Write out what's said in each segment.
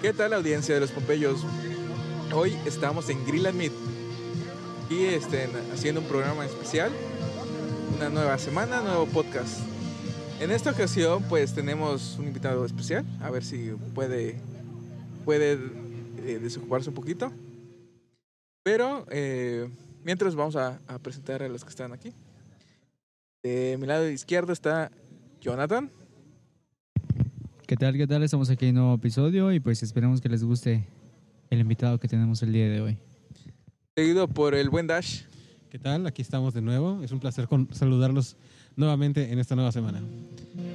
¿Qué tal audiencia de los Pompeyos? Hoy estamos en Grill and Meat y estén haciendo un programa especial, una nueva semana, nuevo podcast. En esta ocasión pues tenemos un invitado especial, a ver si puede, puede eh, desocuparse un poquito. Pero eh, mientras vamos a, a presentar a los que están aquí. De mi lado izquierdo está Jonathan. ¿Qué tal? ¿Qué tal? Estamos aquí en un nuevo episodio y pues esperamos que les guste el invitado que tenemos el día de hoy. Seguido por el buen Dash. ¿Qué tal? Aquí estamos de nuevo. Es un placer con- saludarlos nuevamente en esta nueva semana.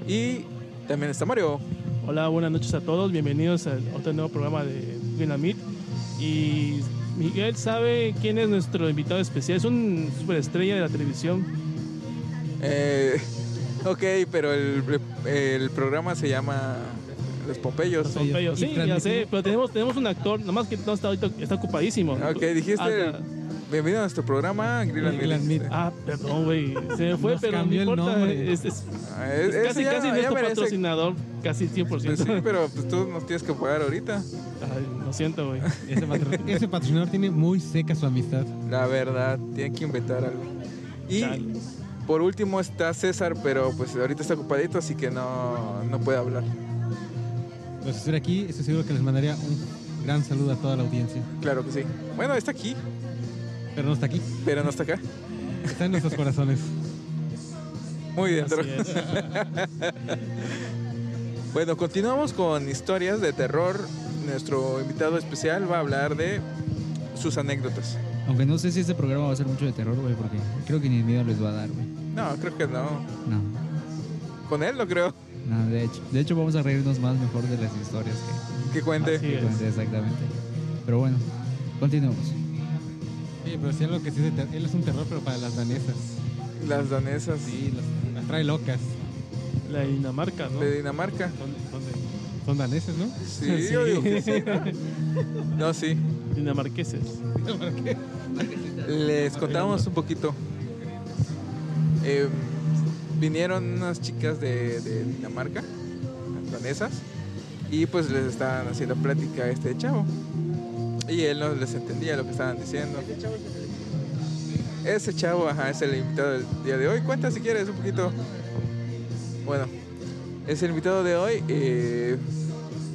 Y también está Mario. Hola, buenas noches a todos. Bienvenidos a otro nuevo programa de Dynamite. Y Miguel sabe quién es nuestro invitado especial. Es un superestrella de la televisión. Eh, ok, pero el, el programa se llama Los Pompeyos. Los Pompeyos. Sí, ya sé, pero tenemos, tenemos un actor, nomás que no está ahorita, está ocupadísimo. Ok, dijiste, Ah, bienvenido a nuestro programa, Grill and Grill and Meat. Meat. Ah, perdón, güey. Se me fue, Nos pero no cambió el importa. nombre. Es, es- Ah, es es- casi, ya- casi ya nuestro merece- patrocinador. Casi 100%. Pues sí, pero pues tú nos tienes que pagar ahorita. Ay, lo siento, güey. Ese, patro- ese patrocinador tiene muy seca su amistad. La verdad, tienen que inventar algo. Y. por último está César, pero pues ahorita está ocupadito, así que no, no puede hablar. Pues estoy aquí, estoy seguro que les mandaría un gran saludo a toda la audiencia. Claro que sí. Bueno, está aquí, Pero no está aquí, pero no está acá. está en nuestros corazones. Muy dentro. Bueno, continuamos con historias de terror. Nuestro invitado especial va a hablar de sus anécdotas. Aunque no sé si este programa va a ser mucho de terror, güey, porque creo que ni miedo les va a dar, güey. No, creo que no. No, Con él lo creo. no, de hecho. De hecho, vamos a reírnos más mejor de las historias Que cuente. Así que, es. que cuente exactamente. Pero bueno, continuemos. Sí, pero sí algo que sí es de ter- él es un terror, pero para las danesas. Las danesas Sí, las, las trae locas. La Dinamarca, ¿no? de Dinamarca. Son, son, de- son daneses, ¿no? Sí, yo digo que sí. No, sí. Dinamarqueses. Les contamos un poquito. Eh, vinieron unas chicas de, de Dinamarca, danesas, y pues les estaban haciendo plática a este chavo. Y él no les entendía lo que estaban diciendo. Ese chavo, ajá, es el invitado del día de hoy. Cuenta si quieres un poquito. Bueno, es el invitado de hoy. eh,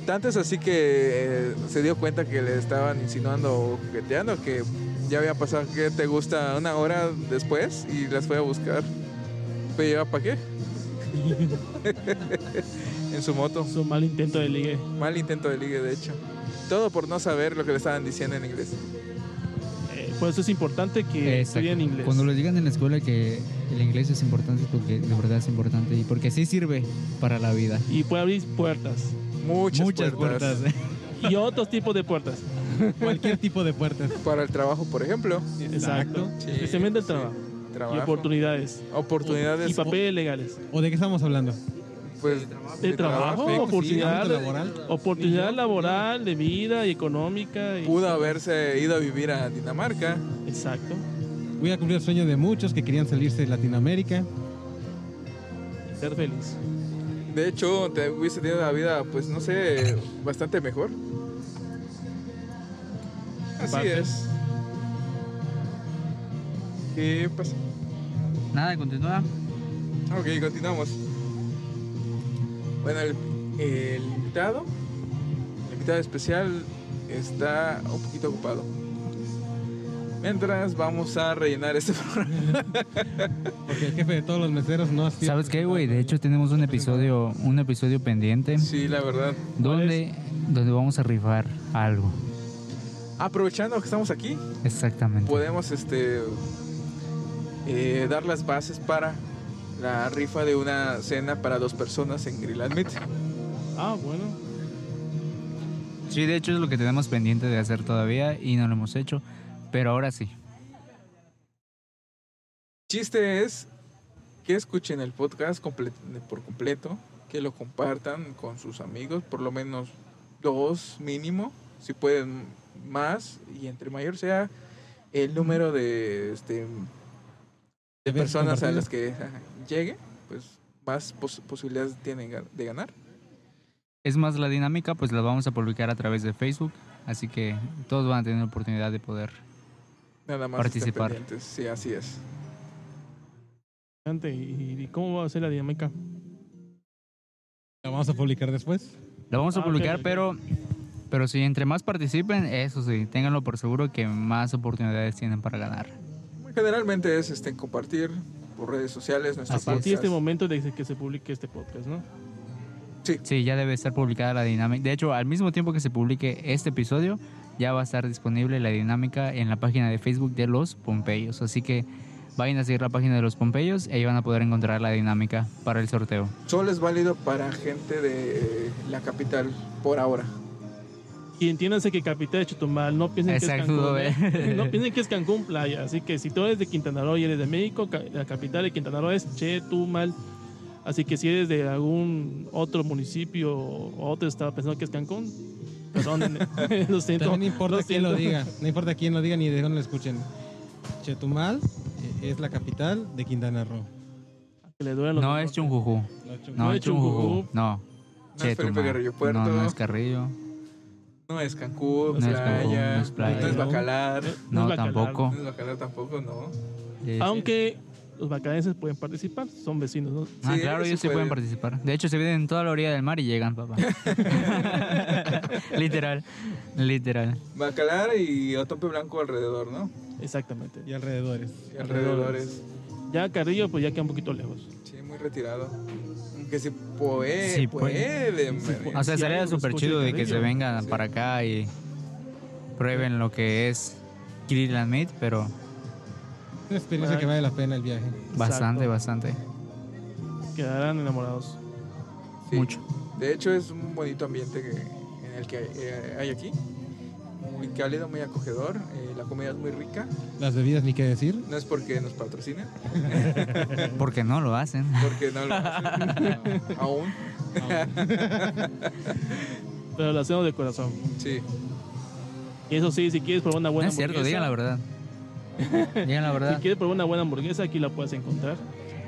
tanto es así que eh, se dio cuenta que le estaban insinuando o jugueteando que ya había pasado que te gusta una hora después y las fue a buscar. ¿Pero para qué? en su moto. Es un mal intento de ligue. Mal intento de ligue, de hecho. Todo por no saber lo que le estaban diciendo en inglés. Por eso es importante que estudien inglés. Cuando les digan en la escuela que el inglés es importante es porque de verdad es importante y porque sí sirve para la vida. Y puede abrir puertas. Muchas, Muchas puertas. puertas. Y otros tipos de puertas. Cualquier tipo de puertas. Para el trabajo, por ejemplo. Exacto. Sí, Especialmente el sí. trabajo. Trabajo. Y oportunidades. Oportunidades. Y papeles legales. ¿O de qué estamos hablando? Pues, De trabajo, oportunidad, laboral. oportunidad laboral, de vida y económica. y- Pudo haberse ido a vivir a Dinamarca. Exacto. Voy a cumplir el sueño de muchos que querían salirse de Latinoamérica. Y ser feliz. De hecho, te hubiese tenido una vida, pues no sé, bastante mejor. Así Parte. es. ¿Qué pasa? Nada, continúa. Ok, continuamos. Bueno, el, el invitado, el invitado especial está un poquito ocupado. Mientras vamos a rellenar este programa. Porque el jefe de todos los meseros no ha sido ¿Sabes qué, güey? De hecho tenemos un episodio, un episodio pendiente Sí, la verdad. donde, donde vamos a rifar algo. Aprovechando que estamos aquí, Exactamente. podemos este eh, dar las bases para la rifa de una cena para dos personas en Grill. Ah, bueno. Sí, de hecho es lo que tenemos pendiente de hacer todavía y no lo hemos hecho, pero ahora sí. Chiste es que escuchen el podcast comple- por completo, que lo compartan con sus amigos, por lo menos dos mínimo, si pueden más, y entre mayor sea el número de, este, de personas a las que ajá, llegue, pues más pos- posibilidades tienen de ganar. Es más, la dinámica pues la vamos a publicar a través de Facebook, así que todos van a tener oportunidad de poder. Nada más Participar. Sí, así es. Interesante. ¿Y, cómo va a ser la dinámica? La vamos a publicar después. La vamos a Ah, publicar, pero pero si entre más participen, eso sí, ténganlo por seguro que más oportunidades tienen para ganar. Generalmente es este, compartir por redes sociales nuestro A partir de este momento de que se publique este podcast, ¿no? Sí, ya debe estar publicada la dinámica. De hecho, al mismo tiempo que se publique este episodio, ya va a estar disponible la dinámica en la página de Facebook de los Pompeyos. Así que vayan a seguir la página de los Pompeyos y ahí van a poder encontrar la dinámica para el sorteo. Solo es válido para gente de la capital por ahora. Y entiéndanse que Capital de Chetumal, no piensen Exacto, que es Cancún. eh. No piensen que es Cancún playa. Así que si tú eres de Quintana Roo y eres de México, la capital de Quintana Roo es Chetumal. Así que si eres de algún otro municipio o otro estado pensando que es Cancún, perdón, lo siento. También no importa lo quién lo siento. diga. No importa quién lo diga ni de dónde lo escuchen. Chetumal eh, es la capital de Quintana Roo. Que le duelen los No es. Chunjujú. No, No, No es es Chunjujú. No. No es. Carrillo Puerto. No, no es Carrillo. No es Cancún, No es Cancún, no es playa. no es Bacalar, No, es Bacalar. tampoco. no es Bacalar tampoco, no. Es- Aunque los bacalenses pueden participar, son vecinos, ¿no? Ah, Sí, claro, ellos sí sí pueden pueden. participar. De hecho, se vienen en toda la orilla del mar y llegan, papá. literal, literal. Bacalar y Otope Blanco alrededor, ¿no? Exactamente. Y alrededores. Y alrededores. Ya Carrillo, pues ya queda un poquito lejos. Sí, muy retirado. Aunque se puede, Sí, puede. puede. hombre. O sea, sería súper chido de que se vengan Sí. para acá y prueben lo que es Grill and Meat, pero Una experiencia que vale la pena el viaje. bastante, Exacto. bastante. Quedarán enamorados. Sí. Mucho. De hecho, es un bonito ambiente que, en el que hay, eh, hay aquí. Muy cálido, muy acogedor. eh, la comida es muy rica. Las bebidas ni qué decir. No es porque nos patrocinen, Porque no lo hacen. porque no lo hacen aún. Pero lo hacemos de corazón. Sí. Y eso sí, si quieres probar una No buena es cierto, digan la verdad. Digan la Si verdad. quieres probar una buena hamburguesa, aquí la puedes encontrar.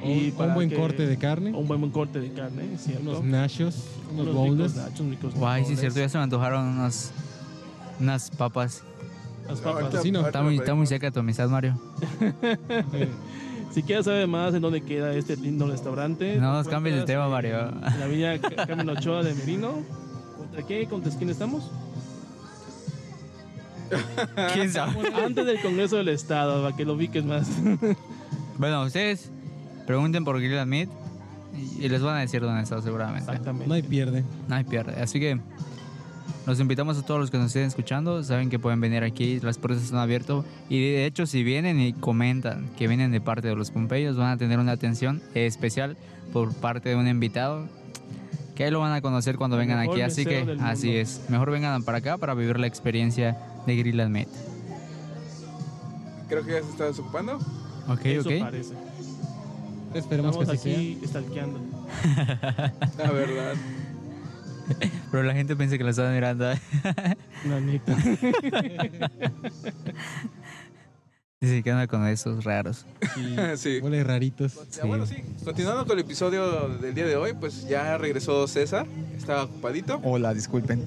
Y un para buen que- corte de carne. Un buen, buen corte de carne, ¿cierto? Unos nachos. Unos Unos bowls. nachos, ricos Guay, sí, cierto, ya se me antojaron unas, unas papas. Las papas. Tocino. ahorita Está muy, está muy cerca tu amistad, Mario. Si quieres saber más en dónde queda este lindo restaurante. No nos cambies de tema, Mario. En la villa Ca- Carmen Ochoa de Merino. ¿Contra qué? ¿Contra quién estamos? ¿Quién sabe? Antes del Congreso del Estado, para que lo ubiques más. Bueno, ustedes pregunten por Grill and Meat y les van a decir dónde está seguramente. Exactamente. No hay pierde. No hay pierde. Así que los invitamos a todos los que nos estén escuchando. Saben que pueden venir aquí, las puertas están abiertas. Y de hecho, si vienen y comentan que vienen de parte de los Pompeyos, van a tener una atención especial por parte de un invitado. Que ahí lo van a conocer cuando El vengan aquí. Así que, así es. Mejor vengan para acá para vivir la experiencia de Grill and Meat. Creo que ya se está desocupando. Ok, Eso ok. parece. Esperemos Estamos que así sea. aquí stalkeando. La verdad. Pero la gente piensa que lo están mirando. La neta. Dice que anda con esos raros. Sí, Sí. Huele raritos. Ya, Bueno, sí. Continuando con el episodio del día de hoy, pues ya regresó César. Estaba ocupadito. Hola, disculpen.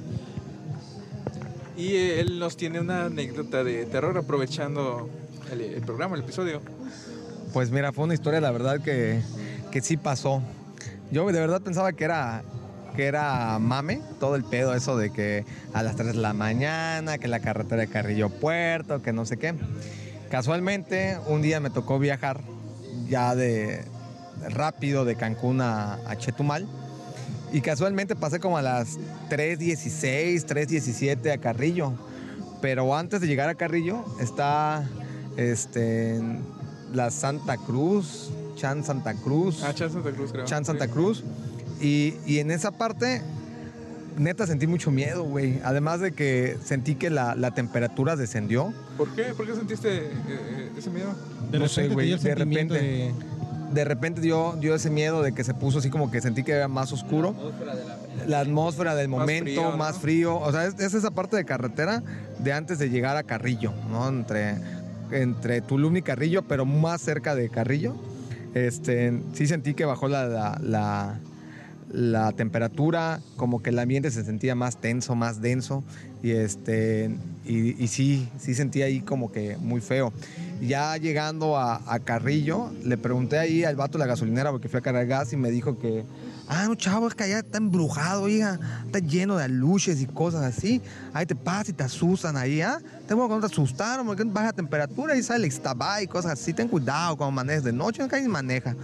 Y eh, él nos tiene una anécdota de terror aprovechando el, el programa, el episodio. Pues mira, fue una historia, la verdad, que, que sí pasó. Yo de verdad pensaba que era que era mame, todo el pedo eso de que a las 3 de la mañana, que la carretera de Carrillo Puerto, que no sé qué. Casualmente, un día me tocó viajar ya de rápido de Cancún a, a Chetumal. Y casualmente pasé como a las 3.16, 3.17 a Carrillo. Pero antes de llegar a Carrillo está este, la Santa Cruz, Chan Santa Cruz. Ah, Chan Santa Cruz, creo. Chan Santa Sí. Y, y en esa parte, neta, sentí mucho miedo, güey. Además de que sentí que la, la temperatura descendió. ¿Por qué? ¿Por qué sentiste eh, eh, ese miedo? De No repente sé, güey, de repente. De repente dio, dio ese miedo de que se puso así como que sentí que era más oscuro. La atmósfera del Más momento, frío, ¿no? más frío. O sea, es, es esa parte de carretera de antes de llegar a Carrillo, ¿no? Entre, entre Tulum y Carrillo, pero más cerca de Carrillo. Este, sí sentí que bajó la, la, la- la temperatura, como que el ambiente se sentía más tenso, más denso. Y, este, y, y sí, sí sentí ahí como que muy feo. Ya llegando a, a Carrillo, le pregunté ahí al vato de la gasolinera porque fui a cargar gas y me dijo que, ah, no, chavo, es que allá está embrujado, oiga, está lleno de aluches y cosas así. Ahí te pasa y te asustan ahí, ¿ah? Tengo que no te asustaron porque baja temperatura y sale Ixtabay y cosas así. Ten cuidado cuando manejes de noche, no ni maneja.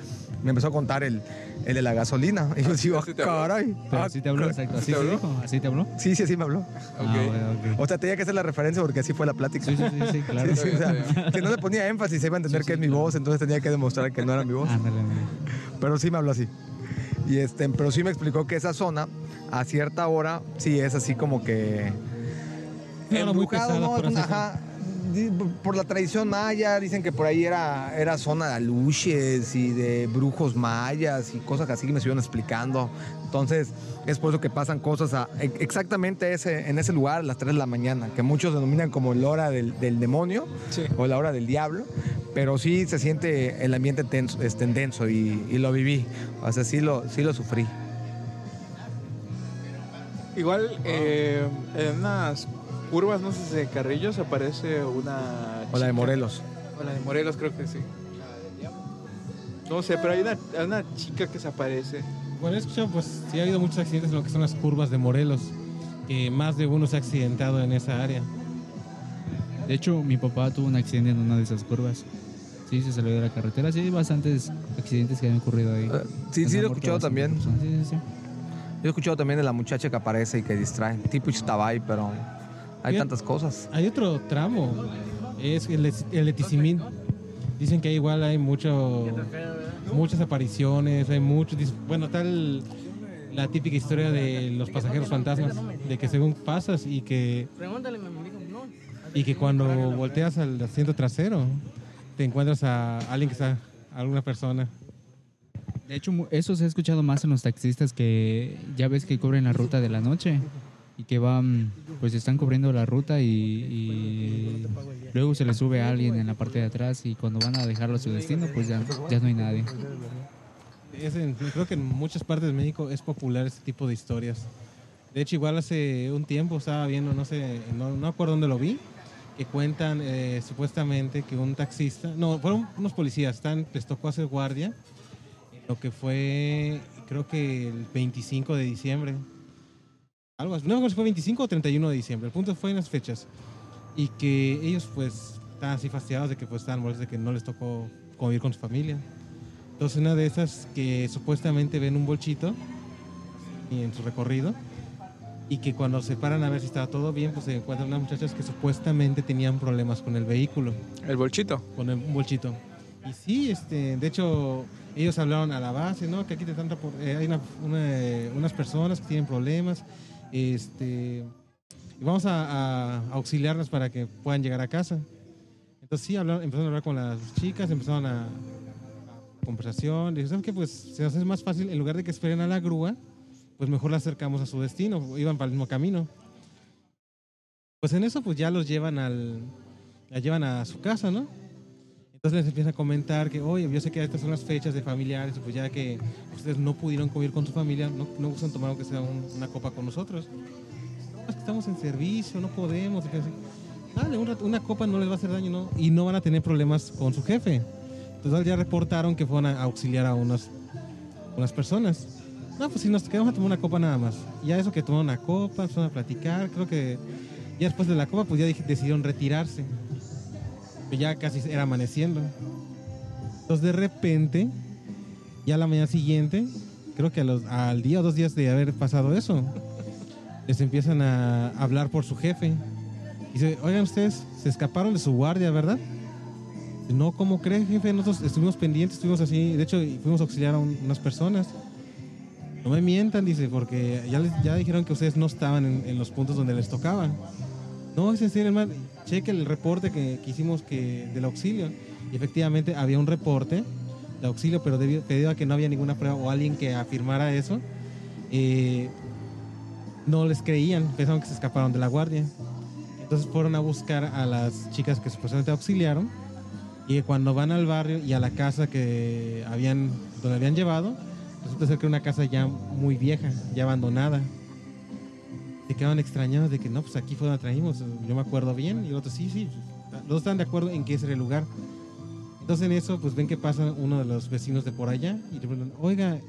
Me empezó a contar el, el de la gasolina. Y yo digo, ¿Así te habló? caray. Pero ah, así te habló, caray". exacto. ¿Así ¿Así te te habló? dijo? ¿Así te habló? Sí, sí, así me habló. Ah, Ok. bueno, ok. O sea, tenía que hacer la referencia porque así fue la plática. Sí, sí, sí, sí, claro. Sí, sí, o sea, si no le ponía énfasis, se iba a entender Sí, que sí, es mi claro. voz, entonces tenía que demostrar que no era mi voz. Ándale. Pero sí me habló así. Y este, pero sí me explicó que esa zona, a cierta hora, sí es así como que. Muy embrujado, ¿no? Ajá. Por la tradición maya, dicen que por ahí era, era zona de aluches y de brujos mayas y cosas así que me estuvieron explicando. Entonces, es por eso que pasan cosas a- exactamente ese, en ese lugar a las 3 de la mañana, que muchos denominan como la hora del, del demonio Sí. o la hora del diablo, pero sí se siente el ambiente tenso, este, denso y, y lo viví. O sea, sí lo, sí lo sufrí. Igual, eh, en unas curvas, no sé si de Carrillo, se aparece una. O la de chica. Morelos. O la de Morelos, creo que sí. No sé, pero hay una, hay una chica que se aparece. Bueno, he escuchado, pues sí ha habido muchos accidentes en lo que son las curvas de Morelos, que más de uno se ha accidentado en esa área. De hecho, mi papá tuvo un accidente en una de esas curvas. Sí, se salió de la carretera. Sí, hay bastantes accidentes que han ocurrido ahí. Eh, sí, sí lo he escuchado también. Sí, sí, sí. Yo he escuchado también de la muchacha que aparece y que distrae. Tipo Ixtabay, pero hay tantas cosas. Hay otro tramo, es el, el Eticimín. Dicen que igual hay mucho, muchas apariciones, hay muchos... dis- Bueno, tal la típica historia de los pasajeros fantasmas, de que según pasas y que, y que cuando volteas al asiento trasero, te encuentras a alguien que está, alguna persona. De hecho, mu- eso se ha escuchado más en los taxistas que ya ves que cubren la ruta de la noche y que van, pues están cubriendo la ruta y, y luego se les sube a alguien en la parte de atrás y cuando van a dejarlo a su destino, pues ya, ya no hay nadie. Es en- creo que en muchas partes de México es popular este tipo de historias. De hecho, igual hace un tiempo estaba viendo, no sé, no, no acuerdo dónde lo vi, que cuentan eh, supuestamente que un taxista, no, fueron unos policías, están, les tocó hacer guardia, lo que fue, creo que el 25 de diciembre. Algo así, no me acuerdo si fue 25 o 31 de diciembre, el punto fue en las fechas. Y que ellos pues estaban así fastidiados de que pues estaban molestos de que no les tocó convivir con su familia. Entonces una de esas que supuestamente ven un bolchito y en su recorrido y que cuando se paran a ver si estaba todo bien, pues se encuentran unas muchachas que supuestamente tenían problemas con el vehículo, El bolchito. con el bolchito. Y sí, este, de hecho, ellos hablaron a la base, ¿no? Que aquí te por- eh, hay una- una- unas personas que tienen problemas, este, y vamos a, a- a auxiliarlas para que puedan llegar a casa. Entonces sí, empezaron a hablar con las chicas, empezaron a, a conversación, y ¿sabes qué? Pues se nos hace más fácil, en lugar de que esperen a la grúa, pues mejor la acercamos a su destino, iban para el mismo camino. Pues en eso pues ya los llevan al, la llevan a su casa, ¿no? Entonces les empiezan a comentar que, oye, yo sé que estas son las fechas de familiares, pues ya que ustedes no pudieron convivir con su familia, no, no gustan tomar aunque sea un- una copa con nosotros. No, es que estamos en servicio, no podemos. Dale, una copa no les va a hacer daño, ¿no? Y no van a tener problemas con su jefe. Entonces ya reportaron que fueron a auxiliar a unas, unas personas. No, pues si nos quedamos a tomar una copa nada más. Ya eso que tomaron una copa, empezaron a platicar, creo que ya después de la copa, pues ya decidieron retirarse. Ya casi era amaneciendo. Entonces de repente, ya la mañana siguiente, creo que a los- al día o dos días de haber pasado eso, les empiezan a hablar por su jefe. Dice, oigan ustedes, se escaparon de su guardia, ¿verdad? No, ¿cómo creen, jefe? Nosotros estuvimos pendientes, estuvimos así, de hecho, fuimos a auxiliar a un- unas personas. No me mientan, dice, porque ya, les, ya dijeron que ustedes no estaban en, en los puntos donde les tocaban. No, es en serio, hermano. Cheque el reporte que, hicimos que, del auxilio. Y efectivamente había un reporte de auxilio, pero debido, a que no había ninguna prueba o alguien que afirmara eso, eh, no les creían, pensaban que se escaparon de la guardia. Entonces fueron a buscar a las chicas que supuestamente auxiliaron y cuando van al barrio y a la casa que habían, donde habían llevado, resulta ser que era una casa ya muy vieja, ya abandonada. Se quedaban extrañados de que no, pues aquí fue donde traímos, yo me acuerdo bien, y el otro sí, sí, los dos están de acuerdo en que ese era el lugar. Entonces en eso, pues ven que pasa uno de los vecinos de por allá y le preguntan, oiga,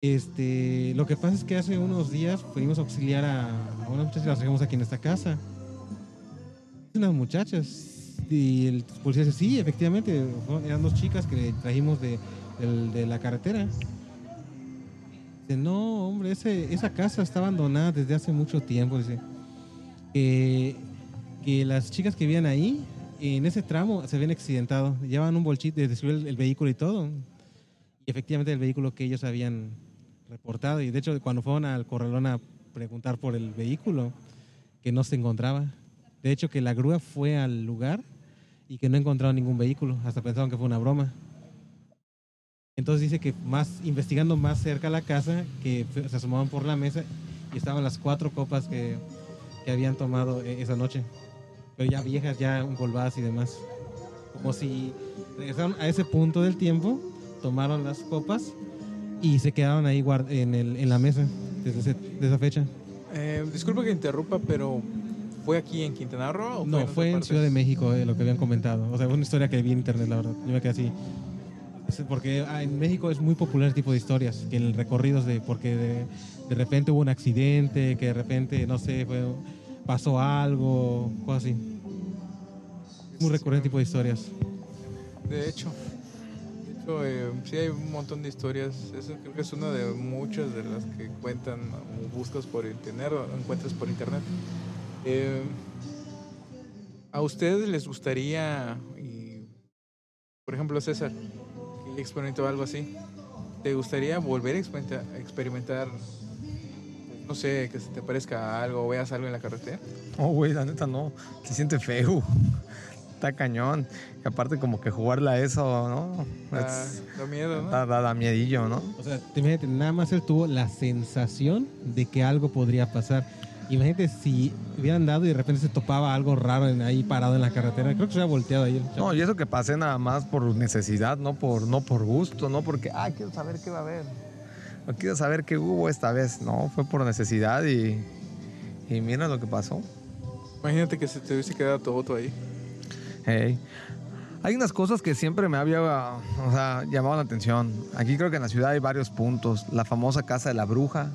este, lo que pasa es que hace unos días fuimos a auxiliar a, a una muchacha y la dejamos aquí en esta casa. Unas muchachas. Y el policía dice, sí, efectivamente, eran dos chicas que trajimos de, del- de la carretera. No, hombre, esa casa está abandonada desde hace mucho tiempo. Dice, que, que las chicas que vivían ahí, en ese tramo, se habían accidentado. Llevaban un bolchito, destruyó el, el vehículo y todo. Y efectivamente el vehículo que ellos habían reportado. Y de hecho, cuando fueron al corralón a preguntar por el vehículo, que no se encontraba. De hecho, que la grúa fue al lugar y que no encontraron ningún vehículo. Hasta pensaron que fue una broma. Entonces dice que más investigando más cerca a la casa, que se asomaban por la mesa y estaban las cuatro copas que, que habían tomado eh, esa noche. Pero ya viejas, ya engolvadas y demás. Como si regresaron a ese punto del tiempo, tomaron las copas y se quedaron ahí en, el- en la mesa desde ese- esa fecha. Eh, disculpe que interrumpa, pero ¿fue aquí en Quintana Roo? o No, fue en? Ciudad de México eh, lo que habían comentado. O sea, fue una historia que vi en internet, la verdad. Yo me quedé así. Sí, Porque ah, en México es muy popular el tipo de historias, que el recorridos de porque de, de repente hubo un accidente, que de repente, no sé, fue, pasó algo, cosas así. Muy recurrente tipo de historias. De hecho, de hecho eh, sí hay un montón de historias. Eso creo que es una de muchas de las que cuentan o buscas por internet o encuentras por internet. Eh, ¿A ustedes les gustaría, y, por ejemplo César, que experimentó algo así, ¿te gustaría volver a experimenta- a experimentar, no sé, que se te parezca algo o veas algo en la carretera? No, güey, la neta no. Se siente feo. Está cañón. Y aparte como que jugarla a eso, ¿no? Da, Es- da miedo, ¿no? da, da- da miedillo, ¿no? O sea, te imagínate, nada más él tuvo la sensación de que algo podría pasar. Imagínate si hubieran dado y de repente se topaba algo raro en- ahí parado en la carretera. Creo que se hubiera volteado ahí. el. No, y eso que pasé nada más por necesidad, no por, no por gusto, no porque, ah, quiero saber qué va a haber. No quiero saber qué hubo esta vez. No, fue por necesidad y, y mira lo que pasó. Imagínate que se te hubiese quedado todo ahí. Hey. Hay unas cosas que siempre me había o sea, llamado la atención. Aquí creo que en la ciudad hay varios puntos. La famosa Casa de la Bruja,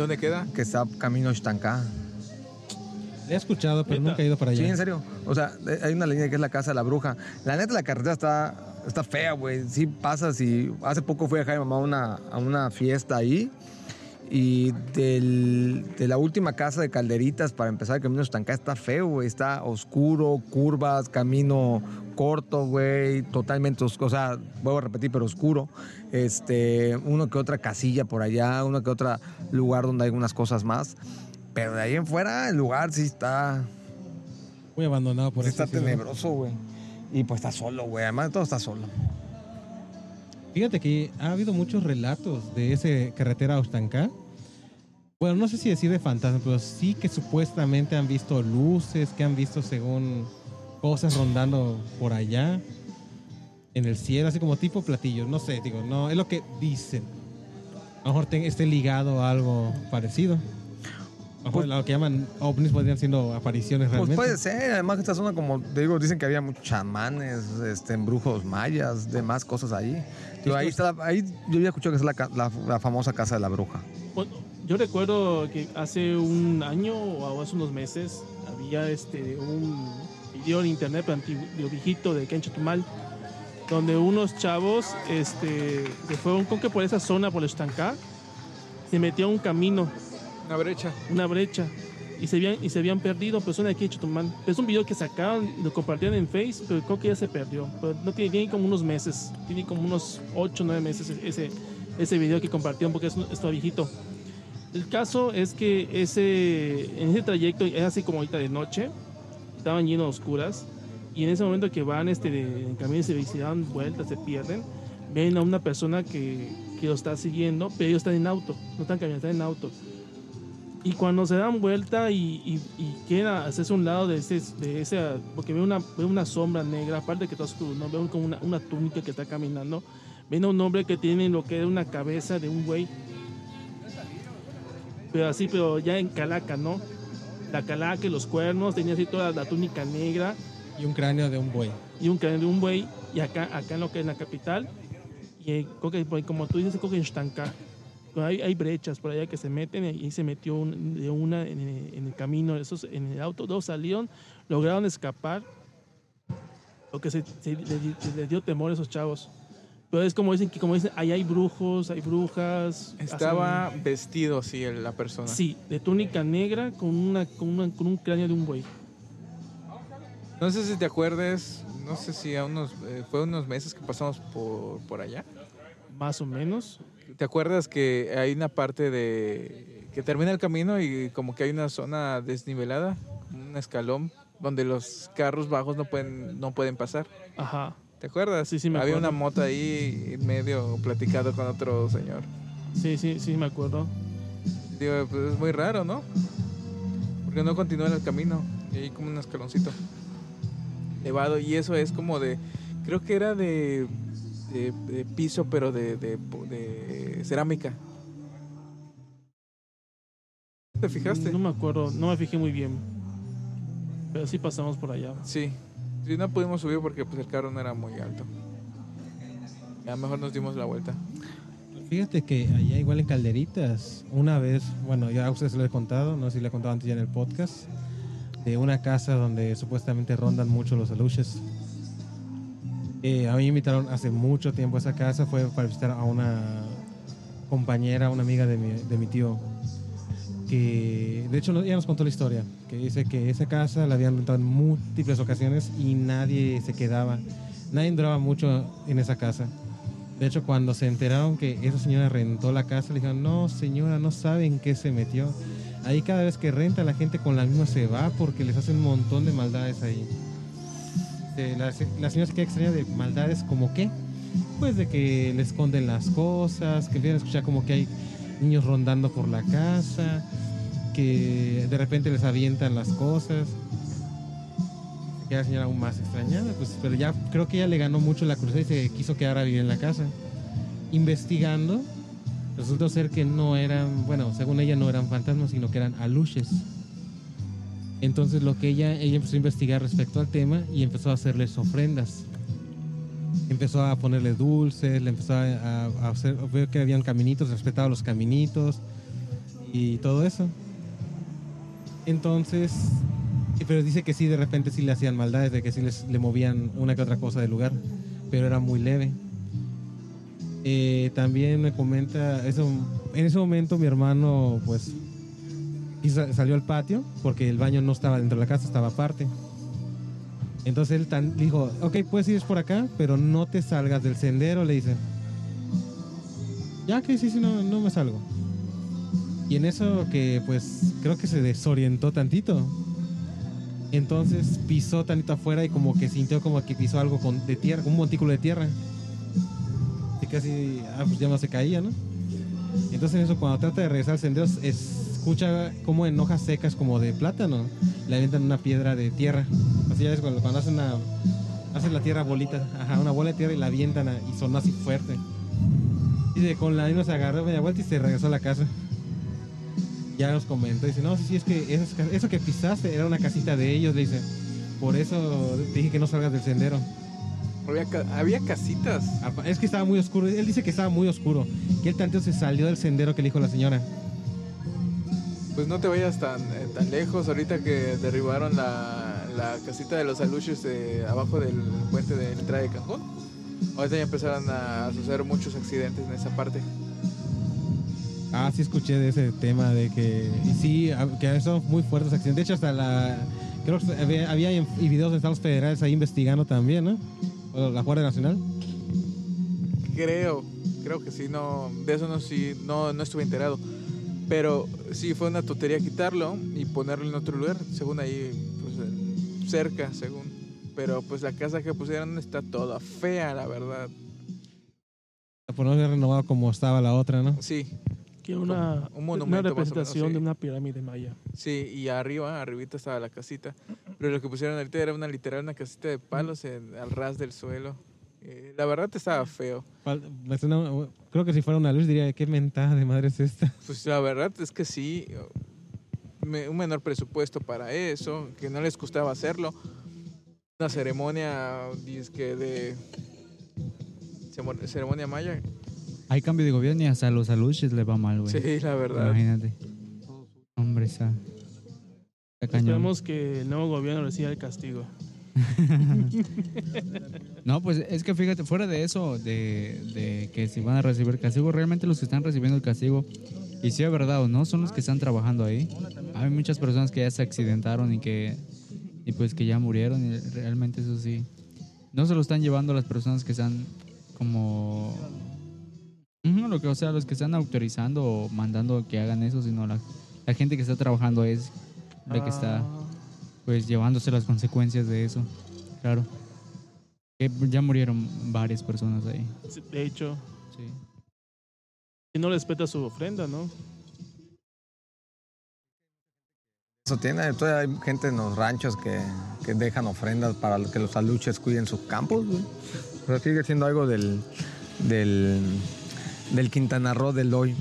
¿Dónde queda? que está camino a Ixtancá. Le he escuchado, pero nunca he ido para allá. Sí, en serio. O sea, hay una línea que es la Casa de la Bruja. La neta, la carretera está, está fea, güey. Sí pasas y... Hace poco fui a dejar a mi mamá a una, a una fiesta ahí. Y del- de la última casa de Calderitas para empezar el camino Estancá está feo, güey. Está oscuro, curvas, camino corto, güey. Totalmente oscuro. O sea, vuelvo a repetir, pero oscuro. Este, uno que otra casilla por allá, uno que otro lugar donde hay algunas cosas más. Pero de ahí en fuera, el lugar sí está... Muy abandonado por Pues eso. está tenebroso, güey. Y pues está solo, güey. Además de todo está solo. Fíjate que ha habido muchos relatos de ese carretera a Ostancá. Bueno, no sé si decir de fantasma, pero sí que supuestamente han visto luces, que han visto según cosas rondando por allá en el cielo, así como tipo platillos. No sé, digo, no, es lo que dicen. A lo mejor te- esté ligado a algo parecido. Ojo, lo que llaman ovnis podrían siendo apariciones Pues realmente. puede ser, además esta zona, como te digo, dicen que había muchos chamanes, este, brujos mayas, demás cosas ahí. Digo, ahí, está la- ahí yo había escuchado que es la, la- la famosa casa de la bruja. Bueno, yo recuerdo que hace un año o hace unos meses había este un video en internet de viejito de Kencho Tumal donde unos chavos este se fueron con que por esa zona por el Estancá se metió un camino, Una brecha. una brecha y se habían y se habían perdido personas de aquí de Chetumal. Es un video que sacaron lo compartieron en Face, pero creo que ya se perdió. Pero no tiene, tiene como unos meses, tiene como unos 8 o 9 meses ese ese video que compartieron porque es, un- es todo viejito. El caso es que ese, en ese trayecto, es así como ahorita de noche, estaban llenos de oscuras, y en ese momento que van este, de- en camino se, se dan vueltas, se pierden, ven a una persona que, que lo está siguiendo, pero ellos están en auto, no están caminando, están en auto. Y cuando se dan vuelta y, y, y quieren hacerse un lado de ese, de ese porque ven una, ven una sombra negra, aparte que todo oscuro, ¿no? ven como una, una túnica que está caminando, ven a un hombre que tiene lo que es una cabeza de un güey pero así, pero ya en calaca, ¿no? La calaca y los cuernos, tenía así toda la túnica negra Y un cráneo de un buey. y un cráneo de un buey, y acá, acá en lo que es la capital, y eh, creo que, pues, como tú dices, creo que en Xtanca, hay, hay brechas por allá que se meten y se metió un- de una en el, en el camino, esos en el auto, dos salieron, lograron escapar, lo que se, se- les, les dio temor a esos chavos. Pero es como dicen que como dicen, ahí hay brujos, hay brujas. Estaba hacen- vestido así la persona. Sí, de túnica negra con, una, con, una- con un cráneo de un buey. No sé si te acuerdes, no sé si a unos, eh, fue unos meses que pasamos por, por allá. Más o menos. ¿Te acuerdas que hay una parte de que termina el camino y como que hay una zona desnivelada, un escalón donde los carros bajos no pueden no pueden pasar? Ajá. ¿Te acuerdas? Sí, sí, me Había acuerdo. una moto ahí en medio platicado con otro señor. Sí, sí, sí, me acuerdo. Digo, pues es muy raro, ¿no? Porque no continúa en el camino y hay como un escaloncito elevado y eso es como de, creo que era de, de, de piso, pero de, de, de cerámica. ¿Te fijaste? No me acuerdo, no me fijé muy bien. Pero sí pasamos por allá. Sí. Sí, no pudimos subir porque pues el carro no era muy alto. Ya mejor nos dimos la vuelta. Fíjate que allá igual en Calderitas, una vez, bueno, ya a ustedes lo he contado, no sé si lo he contado antes ya en el podcast, de una casa donde supuestamente rondan mucho los aluches. Eh, a mí me invitaron hace mucho tiempo a esa casa, fue para visitar a una compañera, una amiga de mi, de mi tío, que de hecho ella nos contó la historia, que dice que esa casa la habían rentado en múltiples ocasiones y nadie se quedaba, nadie duraba mucho en esa casa. De hecho, cuando se enteraron que esa señora rentó la casa, le dijeron, no, señora, no saben qué se metió. Ahí cada vez que renta la gente con la misma se va porque les hacen un montón de maldades ahí. Eh, la, la señora se queda extraña de maldades como qué. Pues de que le esconden las cosas, que empiezan a escuchar como que hay niños rondando por la casa, que de repente les avientan las cosas. Queda la señora aún más extrañada, pues, pero ya creo que ella le ganó mucho la curiosidad y se quiso quedar a vivir en la casa. Investigando, resultó ser que no eran, bueno, según ella no eran fantasmas, sino que eran aluches. Entonces lo que ella, ella empezó a investigar respecto al tema y empezó a hacerles ofrendas. Empezó a ponerle dulces, le empezó a, a- hacer, a ver que habían caminitos, respetaba los caminitos y todo eso. Entonces, pero dice que sí, de repente sí le hacían maldades, de que sí les, le movían una que otra cosa del lugar, pero era muy leve. Eh, también me comenta, eso, en ese momento mi hermano pues salió al patio porque el baño no estaba dentro de la casa, estaba aparte. Entonces él dijo, ok, puedes ir por acá, pero no te salgas del sendero, le dice. Ya que sí, sí, no, no me salgo. Y en eso que pues creo que se desorientó tantito. Entonces pisó tantito afuera y como que sintió como que pisó algo de tierra, un montículo de tierra. Y casi, ah, pues ya no se caía, ¿no? Entonces en eso cuando trata de regresar al sendero escucha como en hojas secas como de plátano le avientan una piedra de tierra. Así ya es cuando, cuando hacen una hacen la tierra bolita, ajá, una bola de tierra y la avientan a- y sonó así fuerte. De con la misma se agarró media vuelta y se regresó a la casa. ya nos comentó, dice, no, sí, sí, es que eso, eso que pisaste era una casita de ellos, le dice. Por eso te dije que no salgas del sendero. Había, había casitas. Es que estaba muy oscuro. Él dice que estaba muy oscuro. Que él tanteo se salió del sendero que le dijo la señora. Pues no te vayas tan, eh, tan lejos. Ahorita que derribaron la, la casita de los aluches de abajo del puente de entrada de Cancún. Ahorita ya empezaron a suceder muchos accidentes en esa parte. Ah, sí escuché de ese tema de que... Y sí, que son muy fuertes accidentes. De hecho, hasta la... Creo que había, y videos de estados federales ahí investigando también, ¿no? O la Guardia Nacional. Creo, creo que sí, no, de eso no, sí, no, no estuve enterado. Pero sí fue una tontería quitarlo y ponerlo en otro lugar, según ahí, cerca, según. Pero pues la casa que pusieron está toda fea, la verdad. Por no haber renovado como estaba la otra, ¿no? Sí, Que una, Un monumento, una o menos, representación sí. de una pirámide maya. sí, y arriba, arribita estaba la casita. Pero lo que pusieron ahorita era una literal, una casita de palos en- al ras del suelo. Eh, la verdad estaba feo. Creo que si fuera una luz diría, ¿qué mentada de madre es esta? Pues la verdad es que sí, un menor presupuesto para eso, que no les costaba hacerlo. Una ceremonia, que de ceremonia maya. Hay cambio de gobierno y hasta los aluches le va mal, güey. Sí, la verdad. Imagínate. Hombre, está. está cañón. Esperemos que el nuevo gobierno reciba el castigo. No, pues es que fíjate, fuera de eso, de, de que si van a recibir castigo, realmente los que están recibiendo el castigo, y si es verdad o no, son los que están trabajando ahí. Hay muchas personas que ya se accidentaron y que, y pues que ya murieron, y realmente eso sí. No se lo están llevando las personas que están como... Lo que, o sea, los que están autorizando o mandando que hagan eso, sino la, la gente que está trabajando es la que está Ah, pues llevándose las consecuencias de eso. Claro. Que ya murieron varias personas ahí. de hecho, Sí. si no respeta su ofrenda, ¿no? Eso tiene, todavía hay gente en los ranchos que, que dejan ofrendas para que los aluches cuiden sus campos, güey. Pero sigue siendo algo del, del, del Quintana Roo del hoy.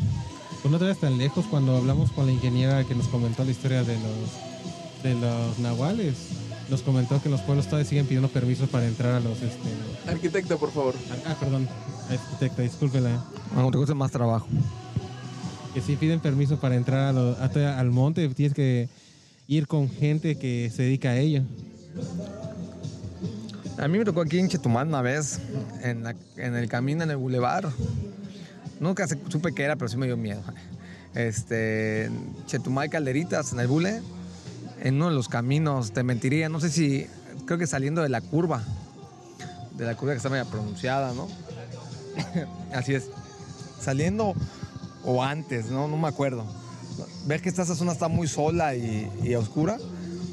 Pues no te vayas tan lejos cuando hablamos con la ingeniera que nos comentó la historia de los, de los nahuales. Nos comentó que en los pueblos todavía siguen pidiendo permisos para entrar a los... Este, Arquitecto, por favor. ah, perdón, arquitecta, discúlpela. Aunque te cueste más trabajo. Que sí piden permiso para entrar a lo- a to- al monte. Tienes que ir con gente que se dedica a ello. A mí me tocó aquí en Chetumal una vez, en, el camino, en el bulevar. Nunca supe qué era, pero sí me dio miedo. Este, Chetumal Calderitas, en el bule, en uno de los caminos, te mentiría, no sé si, creo que saliendo de la curva, de la curva que está media pronunciada, ¿no? Así es. Saliendo o antes, ¿no? No me acuerdo. ¿Ves que esta zona está muy sola y, y oscura?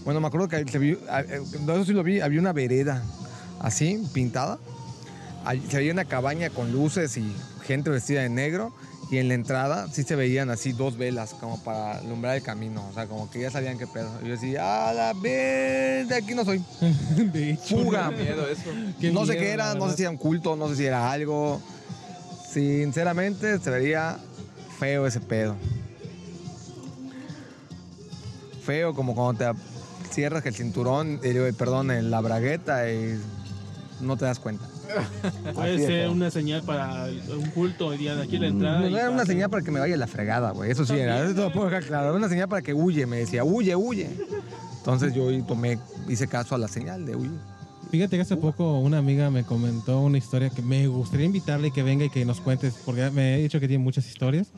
Bueno, me acuerdo que se vio, eh, no, eso sí lo vi, había una vereda así, pintada. Se veía una cabaña con luces y gente vestida de negro. Y en la entrada sí se veían así dos velas como para alumbrar el camino. O sea, como que ya sabían qué pedo. Y yo decía, ¡ah, la vez! De aquí no soy. De hecho, Fuga. Qué miedo eso. Qué no sé miedo, qué era, no sé si era un culto, no sé si era algo. Sinceramente, se vería feo ese pedo. Feo como cuando te cierras el cinturón, eh, digo, perdón, en la bragueta y no te das cuenta. Puede ser feo. una señal para un culto el día de aquí a la entrada. No era una pase. señal para que me vaya a la fregada, güey. Eso sí era. Eso lo puedo dejar claro. Era una señal para que huye. Me decía, huye, huye. Entonces yo tomé, hice caso a la señal de huye. Fíjate que hace poco una amiga me comentó una historia que me gustaría invitarle y que venga y que nos cuentes, porque me ha dicho que tiene muchas historias,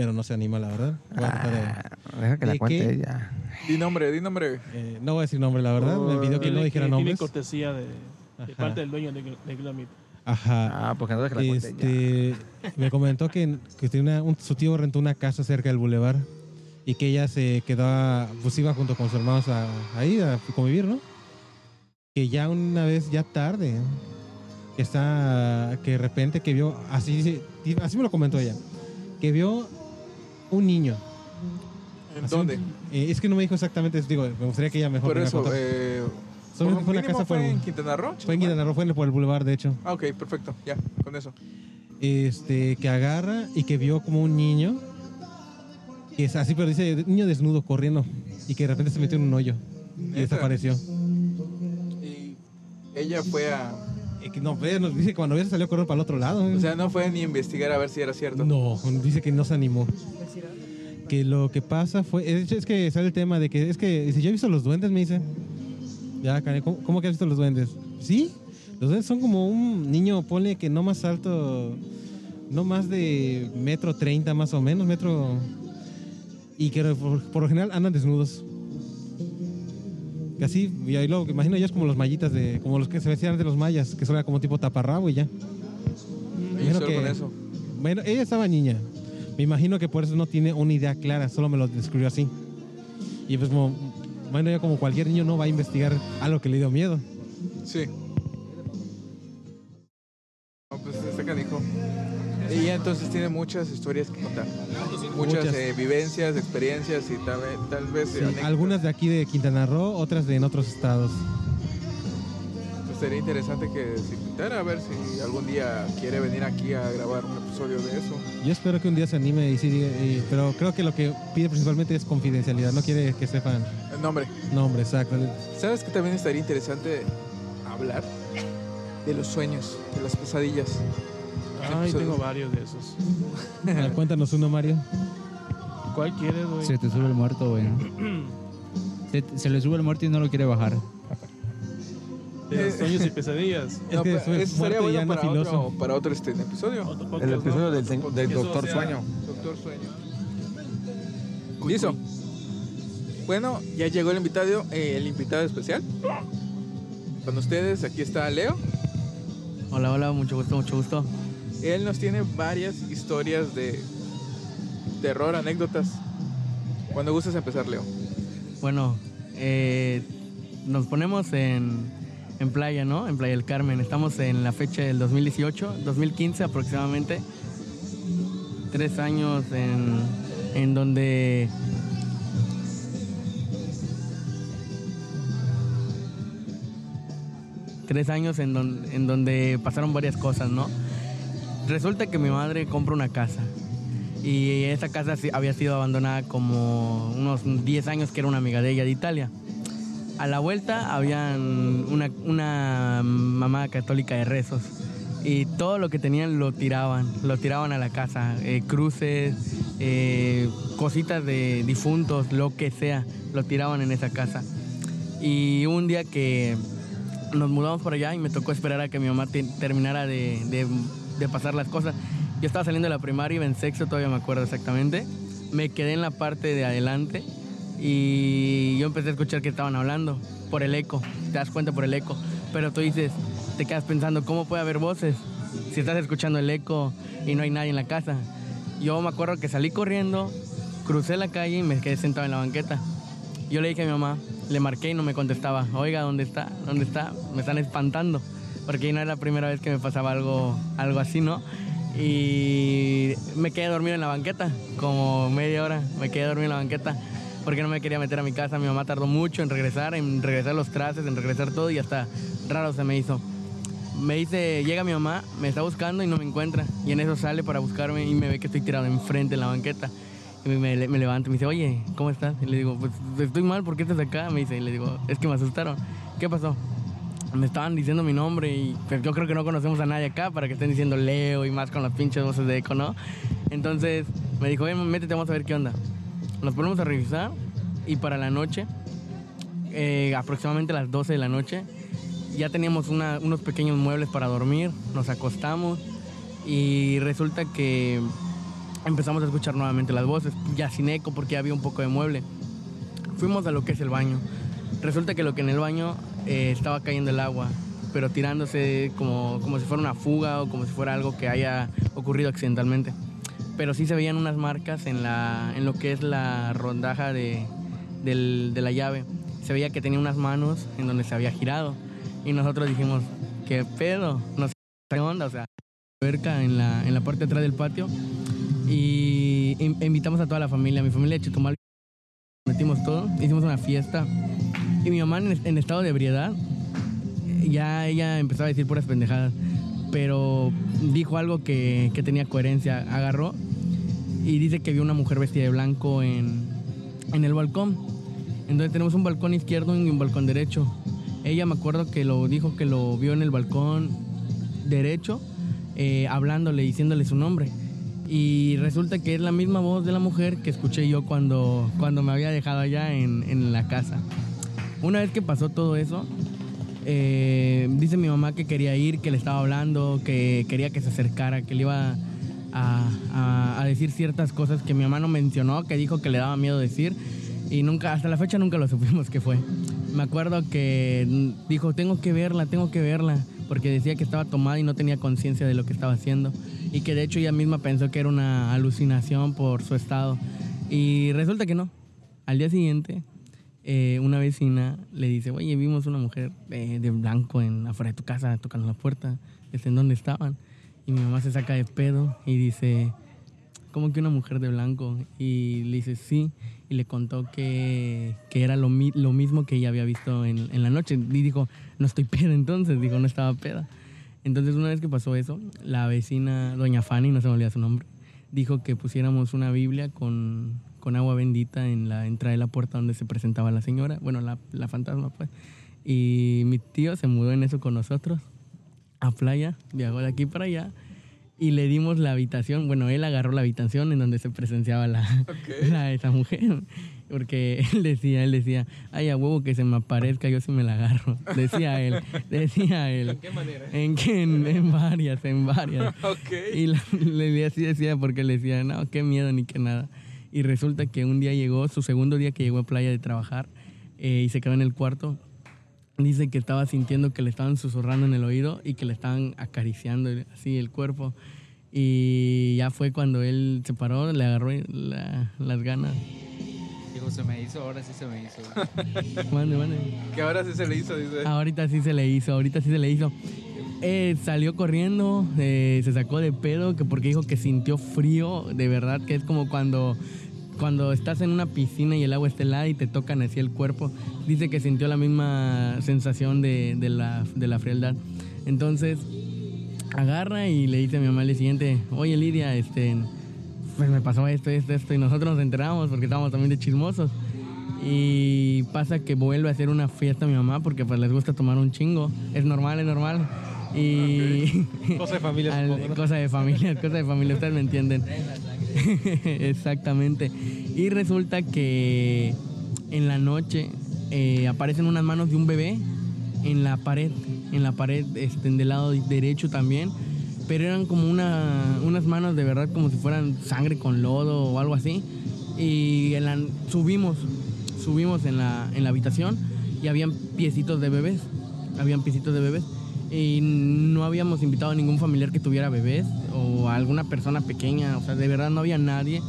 pero no se anima, la verdad. Ah, deja que la ¿De cuente qué? ella. Di nombre, di nombre. eh, no voy a decir nombre, la verdad. Me pidió que no dijera tiene nombres. cortesía de, parte del dueño de, de Glamit. Ajá. Ah, porque no deja que la cuente ella. Este, me comentó que, que tiene una- un- su tío rentó una casa cerca del bulevar y que ella se quedó, a- pues iba junto con sus hermanos a, ahí a convivir, ¿no? Que ya una vez, ya tarde, que está, que de repente que vio, así, así me lo comentó ella, que vio un niño. ¿En Así, dónde? eh, es que no me dijo exactamente, digo, me gustaría que ella mejor Por me eso, eh, Solo fue una casa en Quintana Roo. Fue en Quintana Roo, fue en- por el bulevar, de hecho. Ah, ok, perfecto, ya, con eso. este, que agarra y que vio como un niño que es así, pero dice niño desnudo corriendo y que de repente se metió en un hoyo y desapareció. Y ella fue a. Que no, ve, nos dice que cuando salió corriendo para el otro lado. O sea, no fue ni investigar a ver si era cierto. No, dice que no se animó. Que lo que pasa fue. Es, es que sale el tema de que. Es que. Dice, yo he visto los duendes, me dice. Ya, ¿cómo, cómo que has visto los duendes? Sí, los duendes son como un niño, pone que no más alto. No más de metro treinta más o menos, metro. Y que por, por lo general andan desnudos. Y así, y ahí lo imagino yo es como los mallitas de. Como los que se vestían de los mayas, que son como tipo taparrabo y ya. Y Imagino solo que- con eso. Bueno, ella estaba niña. Me imagino que por eso no tiene una idea clara, solo me lo describió así. Y pues, como, bueno, ya como cualquier niño no va a investigar algo que le dio miedo. Sí. Entonces tiene muchas historias que contar. Muchas, Muchas. eh, vivencias, experiencias y tal, vez- tal vez Sí, algunas de aquí de Quintana Roo, otras de en otros estados. Pues sería interesante que se invitara a ver si algún día quiere venir aquí a grabar un episodio de eso. Yo espero que un día se anime y sí, y- pero creo que lo que pide principalmente es confidencialidad, no quiere que sepan El nombre. nombre exacto. ¿Sabes que también estaría interesante hablar de los sueños, de las pesadillas? Ay, tengo varios de esos. A ver, Cuéntanos uno, Mario. ¿Cuál quieres, güey? Se te sube el muerto, güey. Se, se le sube el muerto y no lo quiere bajar. De los sueños y pesadillas. Es No, que pero soy eso ya bueno para filoso. otro, para otro este, episodio. Otro podcast, El ¿no? episodio del, Otro del. Doctor Sueño. Doctor Sueño. Listo. Bueno, ya llegó el invitado, eh, el invitado especial. Con ustedes, aquí está Leo. Hola, hola, mucho gusto, mucho gusto. Él nos tiene varias historias de terror, anécdotas. Cuando gustes empezar, Leo. Bueno, eh, nos ponemos en, en playa, ¿no? En Playa del Carmen. Estamos en la fecha del 2018, 2015 aproximadamente. Tres años en, en donde... Tres años en, don- en donde pasaron varias cosas, ¿no? Resulta que mi madre compra una casa. Y esa casa había sido abandonada como unos 10 años que era una amiga de ella de Italia. A la vuelta habían una, mamá católica de rezos. Y todo lo que tenían lo tiraban, lo tiraban a la casa. eh, cruces, eh, cositas de difuntos, lo que sea, lo tiraban en esa casa. Y un día que nos mudamos para allá y me tocó esperar a que mi mamá te- terminara de- de pasar las cosas. Yo estaba saliendo de la primaria, iba en sexto, todavía me acuerdo exactamente. Me quedé en la parte de adelante y yo empecé a escuchar que estaban hablando por el eco. Te das cuenta por el eco. Pero tú dices, te quedas pensando, ¿cómo puede haber voces si estás escuchando el eco y no hay nadie en la casa? Yo me acuerdo que salí corriendo, crucé la calle y me quedé sentado en la banqueta. Yo le dije a mi mamá, le marqué y no me contestaba. Oiga, ¿dónde está? ¿Dónde está? Me están espantando. Porque no era la primera vez que me pasaba algo, algo así, ¿no? Y me quedé dormido en la banqueta, como media hora. Me quedé dormido en la banqueta porque no me quería meter a mi casa. Mi mamá tardó mucho en regresar, en regresar los trastes, en regresar todo y hasta raro se me hizo. Me dice, llega mi mamá, me está buscando y no me encuentra. Y en eso sale para buscarme y me ve que estoy tirado enfrente en la banqueta. Y me, me levanto y me dice, oye, ¿cómo estás? Y le digo, pues estoy mal, ¿por qué estás acá? Me dice, y le digo, es que me asustaron. ¿Qué pasó? Me estaban diciendo mi nombre y pues, yo creo que no conocemos a nadie acá para que estén diciendo Leo y más con las pinches voces de eco, ¿no? Entonces me dijo, oye, métete, vamos a ver qué onda. Nos ponemos a revisar y para la noche, eh, aproximadamente a las 12 de la noche, ya teníamos una- unos pequeños muebles para dormir, nos acostamos y resulta que empezamos a escuchar nuevamente las voces, ya sin eco porque ya había un poco de mueble. Fuimos a lo que es el baño. Resulta que lo que en el baño eh, estaba cayendo el agua, pero tirándose como, como si fuera una fuga o como si fuera algo que haya ocurrido accidentalmente. Pero sí se veían unas marcas en, la, en lo que es la rondaja de, del- de la llave. Se veía que tenía unas manos en donde se había girado. Y nosotros dijimos, ¿qué pedo? No sé qué onda, o sea, cerca en la, en la parte de atrás del patio. Y in- invitamos a toda la familia, mi familia de Chetumal, metimos todo, hicimos una fiesta. Y mi mamá en, en estado de ebriedad, ya ella empezaba a decir puras pendejadas, pero dijo algo que, que tenía coherencia. Agarró y dice que vio una mujer vestida de blanco en, en el balcón. Entonces tenemos un balcón izquierdo y un balcón derecho. Ella me acuerdo que lo dijo que lo vio en el balcón derecho, eh, hablándole, diciéndole su nombre. Y resulta que es la misma voz de la mujer que escuché yo cuando, cuando me había dejado allá en, en la casa. Una vez que pasó todo eso, eh, dice mi mamá que quería ir, que le estaba hablando, que quería que se acercara, que le iba a, a- a decir ciertas cosas que mi mamá no mencionó, que dijo que le daba miedo decir. Y nunca, hasta la fecha nunca lo supimos qué fue. Me acuerdo que dijo, tengo que verla, tengo que verla, porque decía que estaba tomada y no tenía conciencia de lo que estaba haciendo. Y que de hecho ella misma pensó que era una alucinación por su estado. Y resulta que no. Al día siguiente, eh, una vecina le dice, oye, vimos una mujer eh, de blanco en, afuera de tu casa tocando la puerta. Este, ¿En dónde estaban? Y mi mamá se saca de pedo y dice, ¿cómo que una mujer de blanco? Y le dice, sí. Y le contó que, que era lo, mi- lo mismo que ella había visto en, en la noche. Y dijo, no estoy peda entonces. Dijo, no estaba peda. Entonces, una vez que pasó eso, la vecina, doña Fanny, no se me olvida su nombre, dijo que pusiéramos una Biblia con, con agua bendita en la entrada de la puerta donde se presentaba la señora, bueno, la, la fantasma, pues. Y mi tío se mudó en eso con nosotros a playa, viajó de aquí para allá y le dimos la habitación, bueno, él agarró la habitación en donde se presenciaba la, la- esa mujer, porque él decía, él decía, ay, a huevo que se me aparezca, yo sí me la agarro, decía él, decía él. ¿En qué manera? En, que en, en varias, en varias. Ok. Y la- le así decía porque le decía, no, qué miedo ni qué nada. Y resulta que un día llegó, su segundo día que llegó a playa de trabajar eh, y se quedó en el cuarto. Dice que estaba sintiendo que le estaban susurrando en el oído y que le estaban acariciando así el cuerpo. Y ya fue cuando él se paró, le agarró la- las ganas. Dijo, se me hizo, ahora sí se me hizo. Mande, mande. Que ahora sí se le hizo, dice. Ahorita sí se le hizo, ahorita sí se le hizo. Eh, salió corriendo, eh, se sacó de pedo, que porque dijo que sintió frío, de verdad, que es como cuando, cuando estás en una piscina y el agua está helada y te tocan así el cuerpo. Dice que sintió la misma sensación de, de la, de la frialdad. Entonces, agarra y le dice a mi mamá al siguiente, oye Lidia, este, pues me pasó esto, esto, esto, y nosotros nos enteramos porque estábamos también de chismosos. Y pasa que vuelve a hacer una fiesta a mi mamá porque pues les gusta tomar un chingo. Es normal, es normal. Y Cosa de familia, Al- supongo, ¿no? cosa de familia, cosa de familia, ustedes me entienden. Exactamente. Y resulta que en la noche eh, aparecen unas manos de un bebé en la pared, en la pared este, del lado derecho también, pero eran como una, unas manos de verdad como si fueran sangre con lodo o algo así. Y en la- subimos, subimos en la, en la habitación y habían piecitos de bebés, habían piecitos de bebés. Y no habíamos invitado a ningún familiar que tuviera bebés o a alguna persona pequeña, o sea, de verdad no había nadie.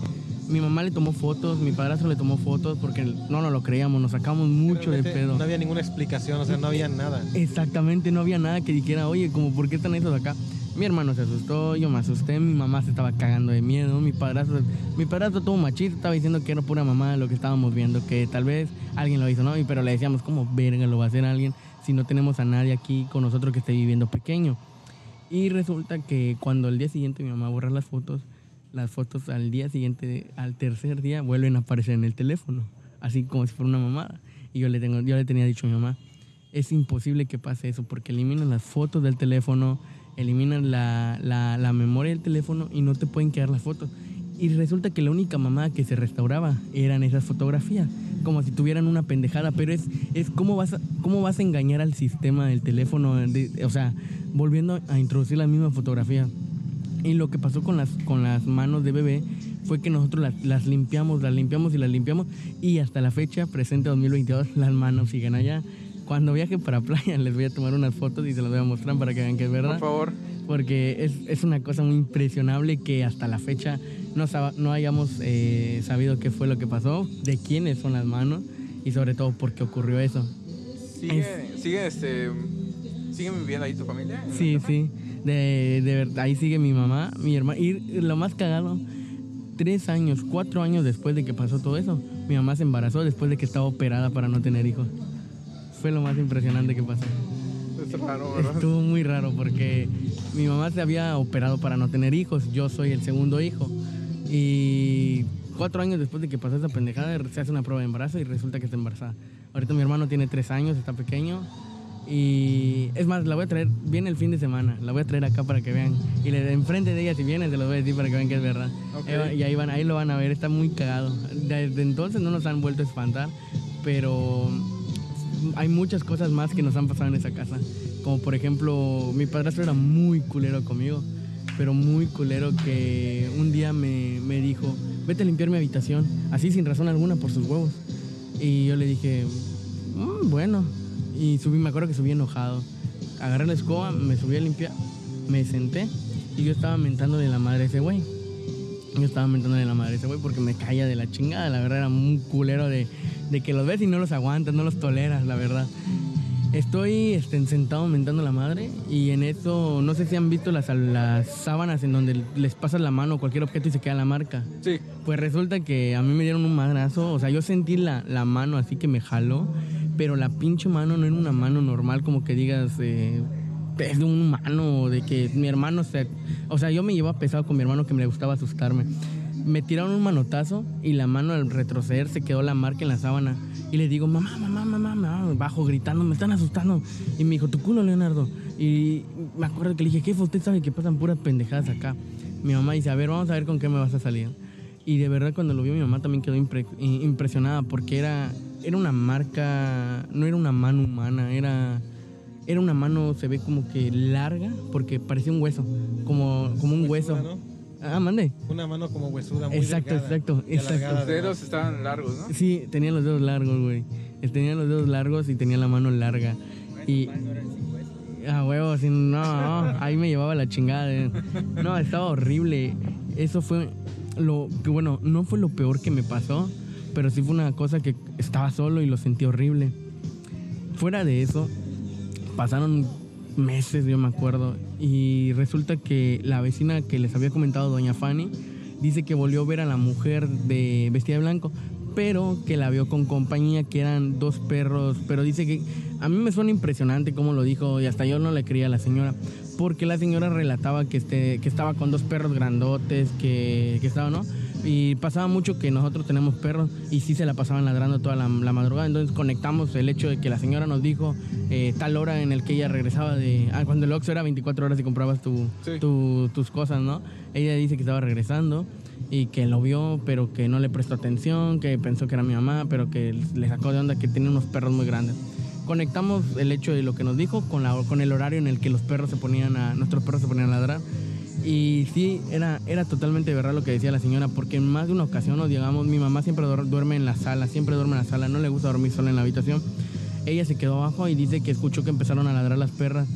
Mi mamá le tomó fotos, mi padrastro le tomó fotos porque no nos lo creíamos, nos sacamos mucho de pedo. No había ninguna explicación, o sea, no había nada. Exactamente, no había nada que dijera, oye, como, ¿por qué están esos acá? Mi hermano se asustó, yo me asusté, mi mamá se estaba cagando de miedo, mi padrastro, mi padrastro todo machista, estaba diciendo que era pura mamá lo que estábamos viendo, que tal vez alguien lo hizo, ¿no? Pero le decíamos, ¿cómo verga lo va a hacer alguien si no tenemos a nadie aquí con nosotros que esté viviendo pequeño? Y resulta que cuando al día siguiente mi mamá borra las fotos, las fotos al día siguiente, al tercer día, vuelven a aparecer en el teléfono, así como si fuera una mamada. Y yo le, tengo, yo le tenía dicho a mi mamá, es imposible que pase eso porque eliminan las fotos del teléfono, eliminan la, la, la memoria del teléfono y no te pueden quedar las fotos. Y resulta que la única mamá que se restauraba eran esas fotografías, como si tuvieran una pendejada, pero es, es cómo, vas a, cómo vas a engañar al sistema del teléfono, o sea, volviendo a introducir la misma fotografía. Y lo que pasó con las, con las manos de bebé fue que nosotros las, las limpiamos, las limpiamos y las limpiamos. Y hasta la fecha, presente 2022, las manos siguen allá. Cuando viaje para playa les voy a tomar unas fotos y se las voy a mostrar para que vean que es verdad. Por favor. Porque es, es una cosa muy impresionable que hasta la fecha no, sab- no hayamos eh, sabido qué fue lo que pasó, de quiénes son las manos y sobre todo por qué ocurrió eso. Sigue, sigue, este, ¿Siguen viviendo ahí tu familia? Sí, sí. De, de verdad, ahí sigue mi mamá, mi hermana. Y lo más cagado, tres años, cuatro años después de que pasó todo eso, mi mamá se embarazó después de que estaba operada para no tener hijos. Fue lo más impresionante que pasó. Es raro, ¿verdad? Estuvo muy raro porque mi mamá se había operado para no tener hijos. Yo soy el segundo hijo. Y cuatro años después de que pasó esa pendejada, se hace una prueba de embarazo y resulta que está embarazada. Ahorita mi hermano tiene tres años, está pequeño. Y es más, la voy a traer, viene el fin de semana, la voy a traer acá para que vean. Y le enfrente de ella, si viene, se lo voy a decir para que vean que es verdad. Ok. Eh, Y ahí, van, ahí lo van a ver, está muy cagado. Desde entonces no nos han vuelto a espantar, pero hay muchas cosas más que nos han pasado en esa casa. Como por ejemplo, mi padrastro era muy culero conmigo, pero muy culero que un día me, me dijo, vete a limpiar mi habitación, así sin razón alguna por sus huevos. Y yo le dije, "Mm, bueno. Y subí, me acuerdo que subí enojado. Agarré la escoba, me subí a limpiar, me senté y yo estaba mentándole la madre ese güey. Yo estaba mentándole la madre ese güey porque me caía de la chingada. La verdad era un culero de, de que los ves y no los aguantas, no los toleras, la verdad. Estoy este, sentado mentando la madre y en eso, no sé si han visto las, las sábanas en donde les pasas la mano o cualquier objeto y se queda la marca. Sí. Pues resulta que a mí me dieron un madrazo, o sea, yo sentí la, la mano así que me jaló, pero la pinche mano no era una mano normal, como que digas, eh, es de un humano, de que mi hermano se... O sea, yo me llevaba pesado con mi hermano que me gustaba asustarme. Me tiraron un manotazo y la mano al retroceder se quedó la marca en la sábana. Y le digo, mamá, mamá, mamá, mamá, bajo gritando, me están asustando. Y me dijo, tu culo, Leonardo. Y me acuerdo que le dije, jefe, usted sabe que pasan puras pendejadas acá. Mi mamá dice, a ver, vamos a ver con qué me vas a salir. Y de verdad cuando lo vio mi mamá también quedó impre- impresionada porque era, era una marca, no era una mano humana, era, era una mano, se ve como que larga porque parecía un hueso, como, como un hueso. Ah, mande. Una mano como huesuda, muy Exacto, delgada exacto, exacto. Los dedos estaban largos, ¿no? Sí, tenía los dedos largos, güey. Tenía los dedos largos y tenía la mano larga. Y... Ah, huevo, sí, no, no, ahí me llevaba la chingada. eh. No, estaba horrible. Eso fue lo que, bueno, no fue lo peor que me pasó, pero sí fue una cosa que estaba solo y lo sentí horrible. Fuera de eso, pasaron meses, yo me acuerdo, y resulta que la vecina que les había comentado, doña Fanny, dice que volvió a ver a la mujer de vestida de blanco, pero que la vio con compañía, que eran dos perros, pero dice que a mí me suena impresionante cómo lo dijo y hasta yo no le creía a la señora, porque la señora relataba que, este, que estaba con dos perros grandotes, que, que estaba, ¿no? Y pasaba mucho que nosotros tenemos perros y sí se la pasaban ladrando toda la, la madrugada. Entonces conectamos el hecho de que la señora nos dijo eh, tal hora en el que ella regresaba de... Ah, cuando el Oxxo era 24 horas y comprabas tu, Sí. tu- tus cosas, ¿no? Ella dice que estaba regresando y que lo vio, pero que no le prestó atención, que pensó que era mi mamá, pero que le sacó de onda que tenía unos perros muy grandes. Conectamos el hecho de lo que nos dijo con, la, con el horario en el que los perros se ponían a, nuestros perros se ponían a ladrar. Y sí, era, era totalmente verdad lo que decía la señora, porque en más de una ocasión nos llegamos, mi mamá siempre duer- duerme en la sala, siempre duerme en la sala, no le gusta dormir sola en la habitación. Ella se quedó abajo y dice que escuchó que empezaron a ladrar las perras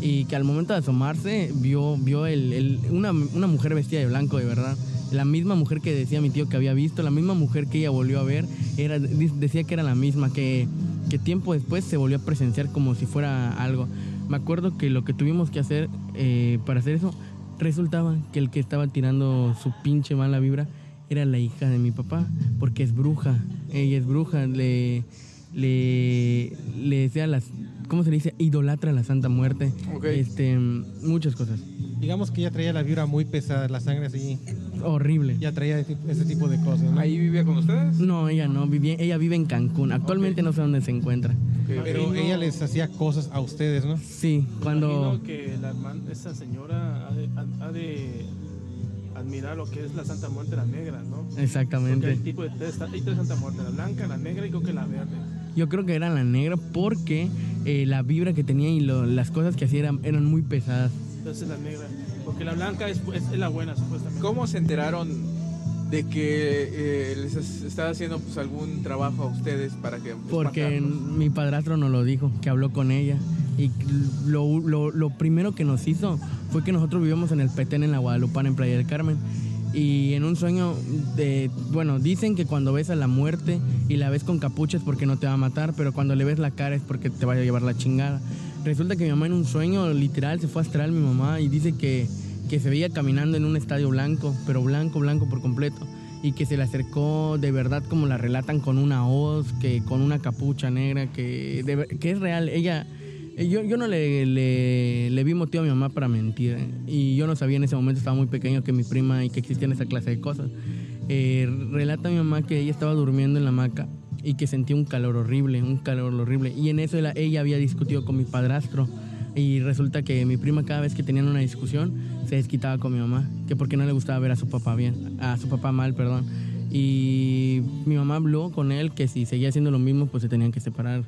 y que al momento de asomarse vio, vio el, el- una, una mujer vestida de blanco, de verdad. La misma mujer que decía mi tío que había visto, la misma mujer que ella volvió a ver, era, decía que era la misma, que, que tiempo después se volvió a presenciar como si fuera algo. Me acuerdo que lo que tuvimos que hacer eh, para hacer eso, resultaba que el que estaba tirando su pinche mala vibra era la hija de mi papá, porque es bruja. Ella es bruja, le, le, le decía las, ¿cómo se le dice? Idolatra a la Santa Muerte. Ok. Este, muchas cosas. Digamos que ella traía la vibra muy pesada, la sangre así. Horrible. Ya traía ese, ese tipo de cosas. ¿no? ¿Ahí vivía con ustedes? No, ella no, vivía, ella vive en Cancún. Actualmente Ok. no sé dónde se encuentra. Ok. Pero Imagino- ella les hacía cosas a ustedes, ¿no? Sí, cuando... Imagino que la herman- esa señora ha de, ha- ha de admirar lo que es la Santa Muerte, la negra, ¿no? Porque Exactamente. el tipo de tres, hay tres Santa Muerte, la blanca, la negra y creo que la verde. Yo creo que era la negra porque eh, la vibra que tenía y lo- las cosas que hacía eran, eran muy pesadas. Entonces la negra. Porque la blanca es, es- es la buena, supuestamente. ¿Cómo se enteraron de que eh, les es- estaba haciendo pues algún trabajo a ustedes para que Porque mi padrastro nos lo dijo, que habló con ella. Y lo, lo- lo primero que nos hizo fue que nosotros vivíamos en el Petén, en la Guadalupana, en Playa del Carmen. Y en un sueño, de, bueno, dicen que cuando ves a la muerte y la ves con capucha es porque no te va a matar, pero cuando le ves la cara es porque te va a llevar la chingada. Resulta que mi mamá en un sueño, literal, se fue a astral mi mamá y dice que, que se veía caminando en un estadio blanco, pero blanco, blanco por completo. Y que se le acercó de verdad como la relatan con una hoz, que con una capucha negra, que, de que es real. Ella Yo, yo no le, le, le vi motivo a mi mamá para mentir. eh, Y yo no sabía en ese momento, estaba muy pequeño, que mi prima y que existían esa clase de cosas. Eh, relata mi mamá que ella estaba durmiendo en la hamaca y que sentía un calor horrible, un calor horrible. Y en eso la- ella había discutido con mi padrastro. Y resulta que mi prima cada vez que tenían una discusión se desquitaba con mi mamá, que porque no le gustaba ver a su papá bien, a su papá mal, perdón. Y mi mamá habló con él que si seguía haciendo lo mismo, pues se tenían que separar,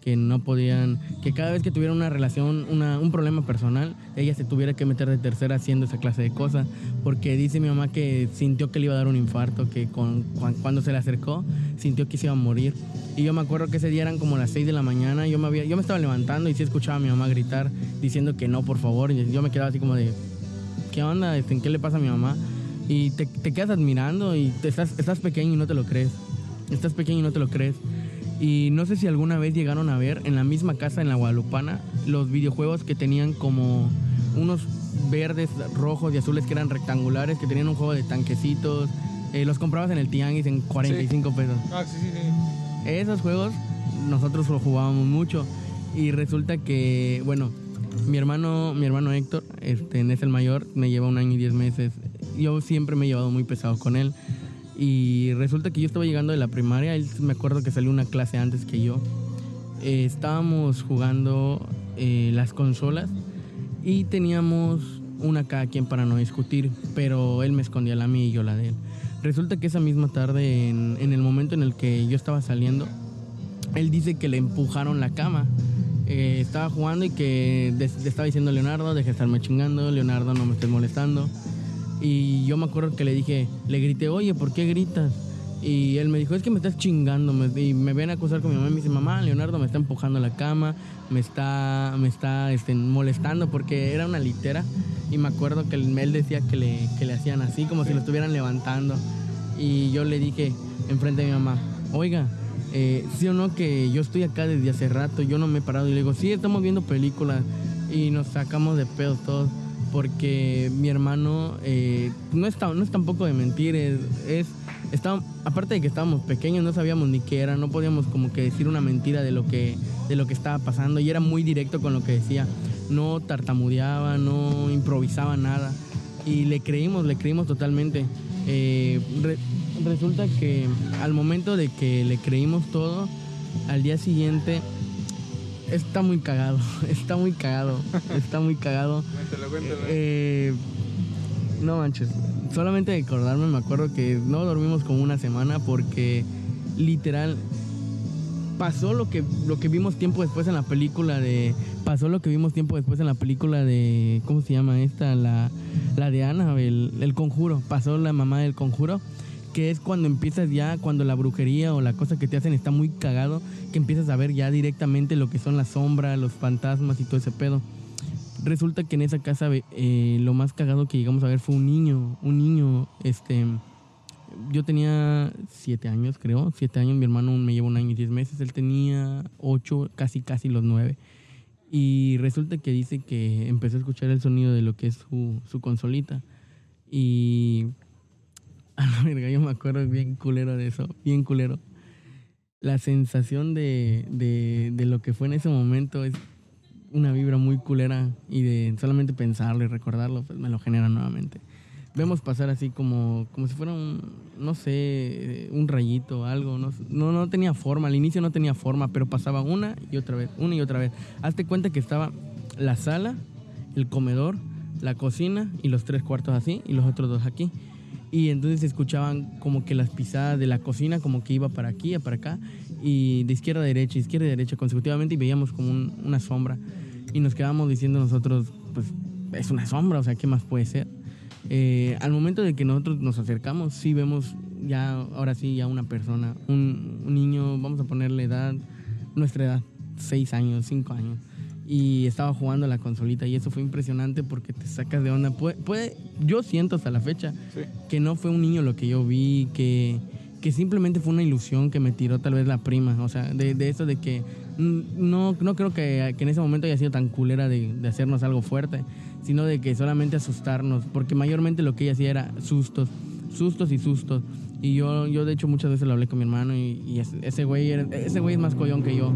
que no podían, que cada vez que tuvieran una relación, una- un problema personal, ella se tuviera que meter de tercera haciendo esa clase de cosas, porque dice mi mamá que sintió que le iba a dar un infarto, que con, cuan- cuando se le acercó sintió que se iba a morir. Y yo me acuerdo que ese día eran como las 6 de la mañana, yo me, había, yo me estaba levantando y sí escuchaba a mi mamá gritar diciendo que no, por favor, y yo me quedaba así como de, ¿qué onda? Este, ¿En qué le pasa a mi mamá? Y te, te quedas admirando y te estás, estás pequeño y no te lo crees. Estás pequeño y no te lo crees. Y no sé si alguna vez llegaron a ver en la misma casa en la Guadalupana los videojuegos que tenían como unos verdes, rojos y azules que eran rectangulares, que tenían un juego de tanquecitos. Eh, los comprabas en el Tianguis en 45 pesos. Ah, sí, sí, sí. Esos juegos nosotros lo jugábamos mucho y resulta que, bueno, mi hermano, mi hermano Héctor, este, es el mayor, me lleva un año y diez meses. Yo siempre me he llevado muy pesado con él y resulta que yo estaba llegando de la primaria, él me acuerdo que salió una clase antes que yo. Eh, estábamos jugando eh, las consolas y teníamos una cada quien para no discutir, pero él me escondía la mía y yo la de él. Resulta que esa misma tarde, en, en el momento en el que yo estaba saliendo, él dice que le empujaron la cama. Eh, estaba jugando y que le estaba diciendo Leonardo, deja de estarme chingando, Leonardo no me estés molestando. Y yo me acuerdo que le dije, le grité, oye, ¿por qué gritas? Y él me dijo, es que me estás chingando. me- y me ven a acusar con mi mamá y me dice, mamá, Leonardo me está empujando a la cama, me está, me está este, molestando porque era una litera. Y me acuerdo que él decía que le, que le hacían así, como si lo estuvieran levantando. Y yo le dije, enfrente de mi mamá, oiga, eh, sí o no que yo estoy acá desde hace rato, yo no me he parado. Y le digo, sí, estamos viendo películas y nos sacamos de pedos todos. Porque mi hermano eh, no, es no es tampoco de mentir, es, es estaba- aparte de que estábamos pequeños, no sabíamos ni qué era, no podíamos como que decir una mentira de lo que, de lo que estaba pasando y era muy directo con lo que decía. No tartamudeaba, no improvisaba nada y le creímos, le creímos totalmente. Eh, re- resulta que al momento de que le creímos todo, al día siguiente está muy cagado, está muy cagado, está muy cagado. Cuéntalo, cuéntalo. Eh, no manches. Solamente de acordarme, me acuerdo que no dormimos como una semana porque literal pasó lo que lo que vimos tiempo después en la película de pasó lo que vimos tiempo después en la película de ¿cómo se llama esta? La la de Ana, el, el conjuro. Pasó la mamá del conjuro que es cuando empiezas ya, cuando la brujería o la cosa que te hacen está muy cagado, que empiezas a ver ya directamente lo que son las sombras, los fantasmas y todo ese pedo. Resulta que en esa casa eh, lo más cagado que llegamos a ver fue un niño, un niño, este, yo tenía siete años creo, siete años, mi hermano me lleva un año y diez meses, él tenía ocho, casi casi los nueve. Y resulta que dice que empezó a escuchar el sonido de lo que es su, su consolita. Y a la verga, yo me acuerdo bien culero de eso, bien culero. La sensación de, de, de lo que fue en ese momento es una vibra muy culera y de solamente pensarlo y recordarlo, pues me lo genera nuevamente. Vemos pasar así como, como si fuera un, no sé, un rayito, algo. No, no, no tenía forma, al inicio no tenía forma, pero pasaba una y otra vez, una y otra vez. Hazte cuenta que estaba la sala, el comedor, la cocina y los tres cuartos así y los otros dos aquí. Y entonces escuchaban como que las pisadas de la cocina, como que iba para aquí, para acá, y de izquierda a derecha, izquierda y derecha consecutivamente, y veíamos como un- una sombra. Y nos quedábamos diciendo nosotros, pues es una sombra, o sea, ¿qué más puede ser? Eh, al momento de que nosotros nos acercamos, sí vemos ya, ahora sí, ya una persona, un, un niño, vamos a ponerle edad, nuestra edad, seis años, cinco años. Y estaba jugando la consolita y eso fue impresionante porque te sacas de onda. Puede, puede- yo siento hasta la fecha Sí. que no fue un niño lo que yo vi, que, que simplemente fue una ilusión que me tiró tal vez la prima. O sea, de, de eso de que no, no creo que, que en ese momento haya sido tan culera de, de hacernos algo fuerte, sino de que solamente asustarnos, porque mayormente lo que ella hacía era sustos, sustos y sustos. Y yo, yo de hecho muchas veces lo hablé con mi hermano y, y ese- ese güey era- ese güey es más collón que yo.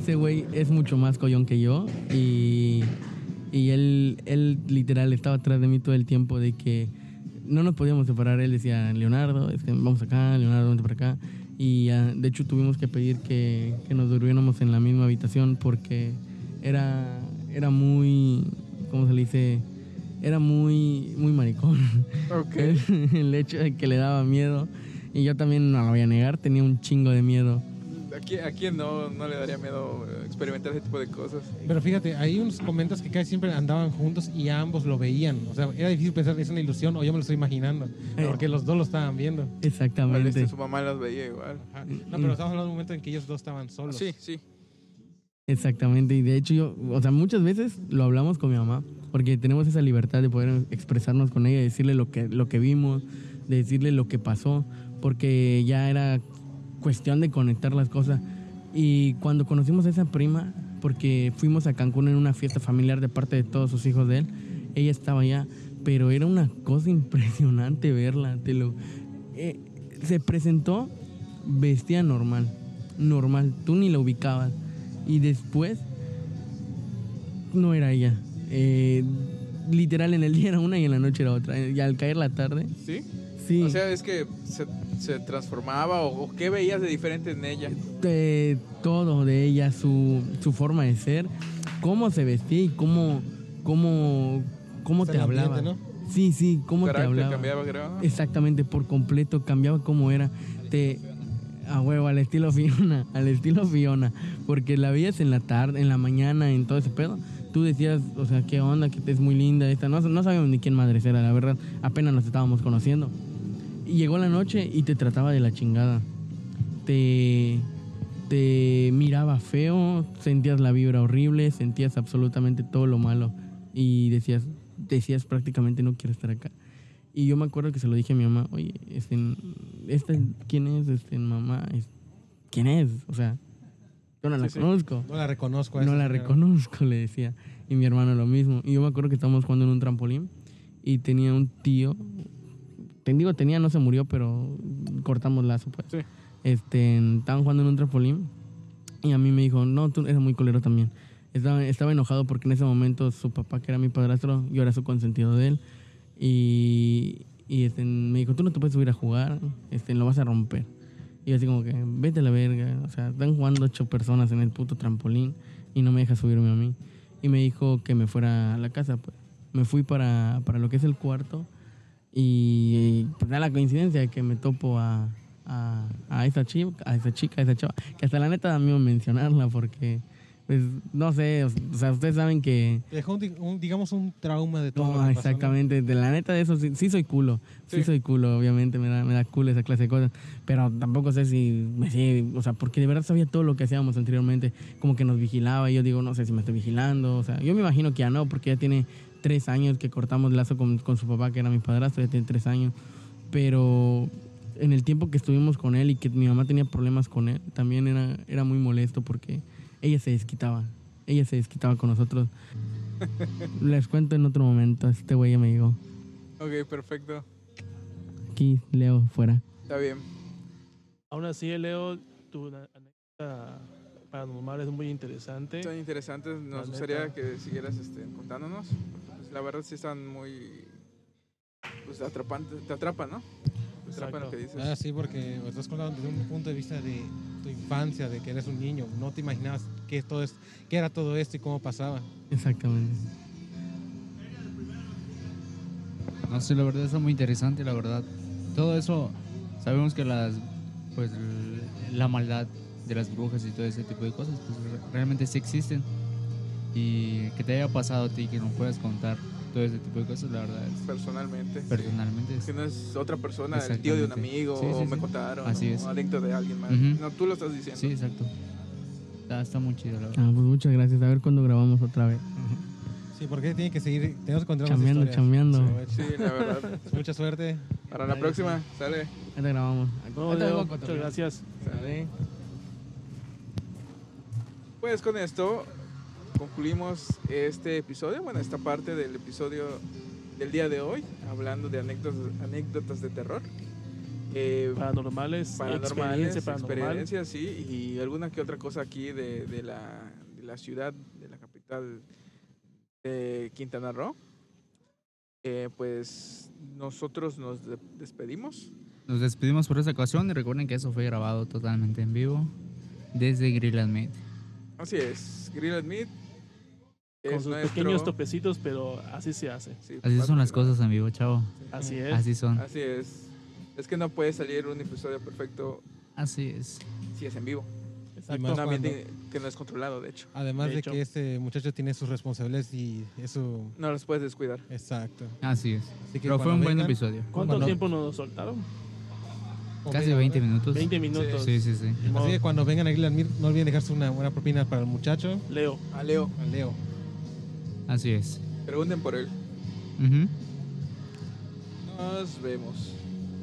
Ese güey es mucho más collón que yo y, y él, él literal estaba atrás de mí todo el tiempo de que no nos podíamos separar. Él decía, Leonardo, este, vamos acá, Leonardo, vente para acá. Y de hecho tuvimos que pedir que, que nos durmiéramos en la misma habitación porque era, era muy, ¿cómo se le dice? Era muy, muy maricón. Ok. el hecho de que le daba miedo. Y yo también no lo voy a negar, tenía un chingo de miedo. ¿A quién, a quién no, no le daría miedo eh, experimentar ese tipo de cosas? Pero fíjate, ahí unos comentas que casi siempre andaban juntos y ambos lo veían. O sea, era difícil pensar que es una ilusión o yo me lo estoy imaginando. Eh. Porque los dos lo estaban viendo. Exactamente. su mamá las veía igual. Ajá. No, pero estamos hablando de un momento en que ellos dos estaban solos. Sí, sí. Exactamente, y de hecho yo, o sea, muchas veces lo hablamos con mi mamá, porque tenemos esa libertad de poder expresarnos con ella, decirle lo que, lo que vimos, de decirle lo que pasó, porque ya era cuestión de conectar las cosas. Y cuando conocimos a esa prima, porque fuimos a Cancún en una fiesta familiar de parte de todos sus hijos de él, ella estaba allá, pero era una cosa impresionante verla, te lo... eh, se presentó vestida normal, normal, tú ni la ubicabas. Y después no era ella. Eh, literal en el día era una y en la noche era otra. Y al caer la tarde, ¿Sí? Sí. O sea, es que se, se transformaba o, o qué veías de diferente en ella. de todo de ella, su, su forma de ser, cómo se vestía y cómo, cómo, cómo te hablaba. ambiente, ¿no? Sí, sí, cómo te hablaba. cambiaba, creo. ¿no? Exactamente, por completo, cambiaba cómo era. Te a huevo, al estilo Fiona, al estilo Fiona, porque la veías en la tarde, en la mañana, en todo ese pedo. Tú decías, o sea, qué onda, que es muy linda esta. No, no sabíamos ni quién madre era, la verdad. Apenas nos estábamos conociendo. Llegó la noche y te trataba de la chingada. Te, te miraba feo, sentías la vibra horrible, sentías absolutamente todo lo malo. Y decías, decías prácticamente no quiero estar acá. Y yo me acuerdo que se lo dije a mi mamá, oye, este, este ¿quién es? Este, mamá, ¿quién es? O sea, yo no la Sí, sí. conozco. No la reconozco. a No la reconozco, le decía. Y mi hermano lo mismo. Y yo me acuerdo que estábamos jugando en un trampolín y tenía un tío. Te digo, tenía, no se murió, pero cortamos lazo, pues. Sí. Este, estaban jugando en un trampolín y a mí me dijo, no, tú eres muy colero también. Estaba, estaba enojado porque en ese momento su papá, que era mi padrastro, yo era su consentido de él. Y, y este, me dijo, tú no te puedes subir a jugar, este, lo vas a romper. Y yo así como que, vete a la verga. O sea, están jugando ocho personas en el puto trampolín y no me deja subirme a mí. Y me dijo que me fuera a la casa, pues. Me fui para, para lo que es el cuarto y pues da la coincidencia de que me topo a, a, a esa chica, a esa chica, a esa chava, que hasta la neta da miedo mencionarla porque, pues, no sé, o, sea, ustedes saben que... Dejó, un, di- un- digamos, un trauma de todo. lo No, que pasó, ¿no? exactamente, de la neta de eso sí, sí soy culo, sí. Sí. soy culo, obviamente me da, me da culo esa clase de cosas, pero tampoco sé si me sigue, o sea, porque de verdad sabía todo lo que hacíamos anteriormente, como que nos vigilaba y yo digo, no sé si me estoy vigilando, o sea, yo me imagino que ya no, porque ya tiene tres años que cortamos lazo con, con su papá, que era mi padrastro, ya tiene tres años, pero en el tiempo que estuvimos con él y que mi mamá tenía problemas con él, también era, era muy molesto porque ella se desquitaba, ella se desquitaba con nosotros. Les cuento en otro momento, este güey ya me llegó. Ok, perfecto. Aquí, Leo, fuera. Está bien. Aún así, Leo, tu anécdota paranormal es muy interesante. Son interesantes. Nos La gustaría neta. que siguieras este, contándonos. Pues, la verdad sí están muy... Pues atrapantes. Te atrapan, ¿no? Te atrapan lo que dices. Ah, sí, porque estás contando desde un punto de vista de tu infancia, de que eres un niño. No te imaginabas qué, todo es, qué era todo esto y cómo pasaba. Exactamente. No sé, la verdad está muy interesante, la verdad. Todo eso, sabemos que las, pues, la maldad de las brujas y todo ese tipo de cosas, pues re- realmente sí existen. Y que te haya pasado a ti, que no puedas contar todo ese tipo de cosas, la verdad es, Personalmente. sí. personalmente es- Que no es otra persona, el tío de un amigo, Sí, sí, o me sí. contaron, Así o es. anécdota de alguien más. Ujú. No, tú lo estás diciendo. Sí, exacto. Está, está muy chido, la verdad. Ah, pues muchas gracias. A ver cuándo grabamos otra vez. Sí, porque tiene que seguir, tenemos que contar más Chambeando, historias. chambeando. Sí, la verdad. Mucha suerte. Para la próxima, sale. Ahorita grabamos. No, Ahorita Leo, vengo a muchas gracias. Sale. Pues con esto concluimos este episodio, bueno, esta parte del episodio del día de hoy, hablando de anécdotas, anécdotas de terror. eh, Paranormales, paranormales, experiencia paranormal. experiencias, sí, y alguna que otra cosa aquí de, de la, de la ciudad, de la capital de Quintana Roo. Eh, pues nosotros nos de- despedimos. Nos despedimos por esta ocasión y recuerden que eso fue grabado totalmente en vivo desde Grill and Meat. Así es, Grill and Meat. Con sus nuestro- pequeños topecitos, pero así se hace. sí, Así son las cosas en vivo, chavo. Así es. Así son. Así es. Es que no puede salir un episodio perfecto Así es. si es en vivo. Exacto. más Un cuando- ambiente que no es controlado, de hecho. Además De de, hecho. que este muchacho tiene sus responsabilidades y eso. No los puedes descuidar. Exacto. Así es. Así que Pero fue un buen episodio. ¿Cuánto Cuando- tiempo nos soltaron? Casi 20 minutos. 20 minutos. Sí, sí, sí. Así que cuando vengan a Meat, no olviden dejarse una buena propina para el muchacho, Leo. A Leo, a Leo. Así es. pregunten por él. Nos vemos.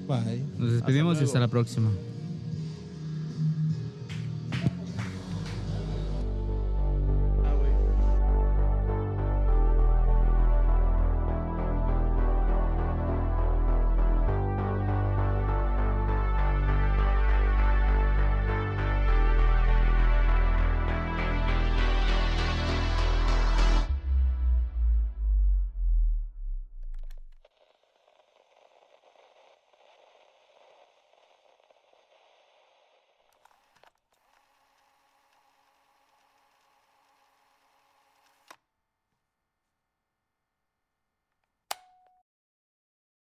Bye. Nos despedimos y hasta la próxima.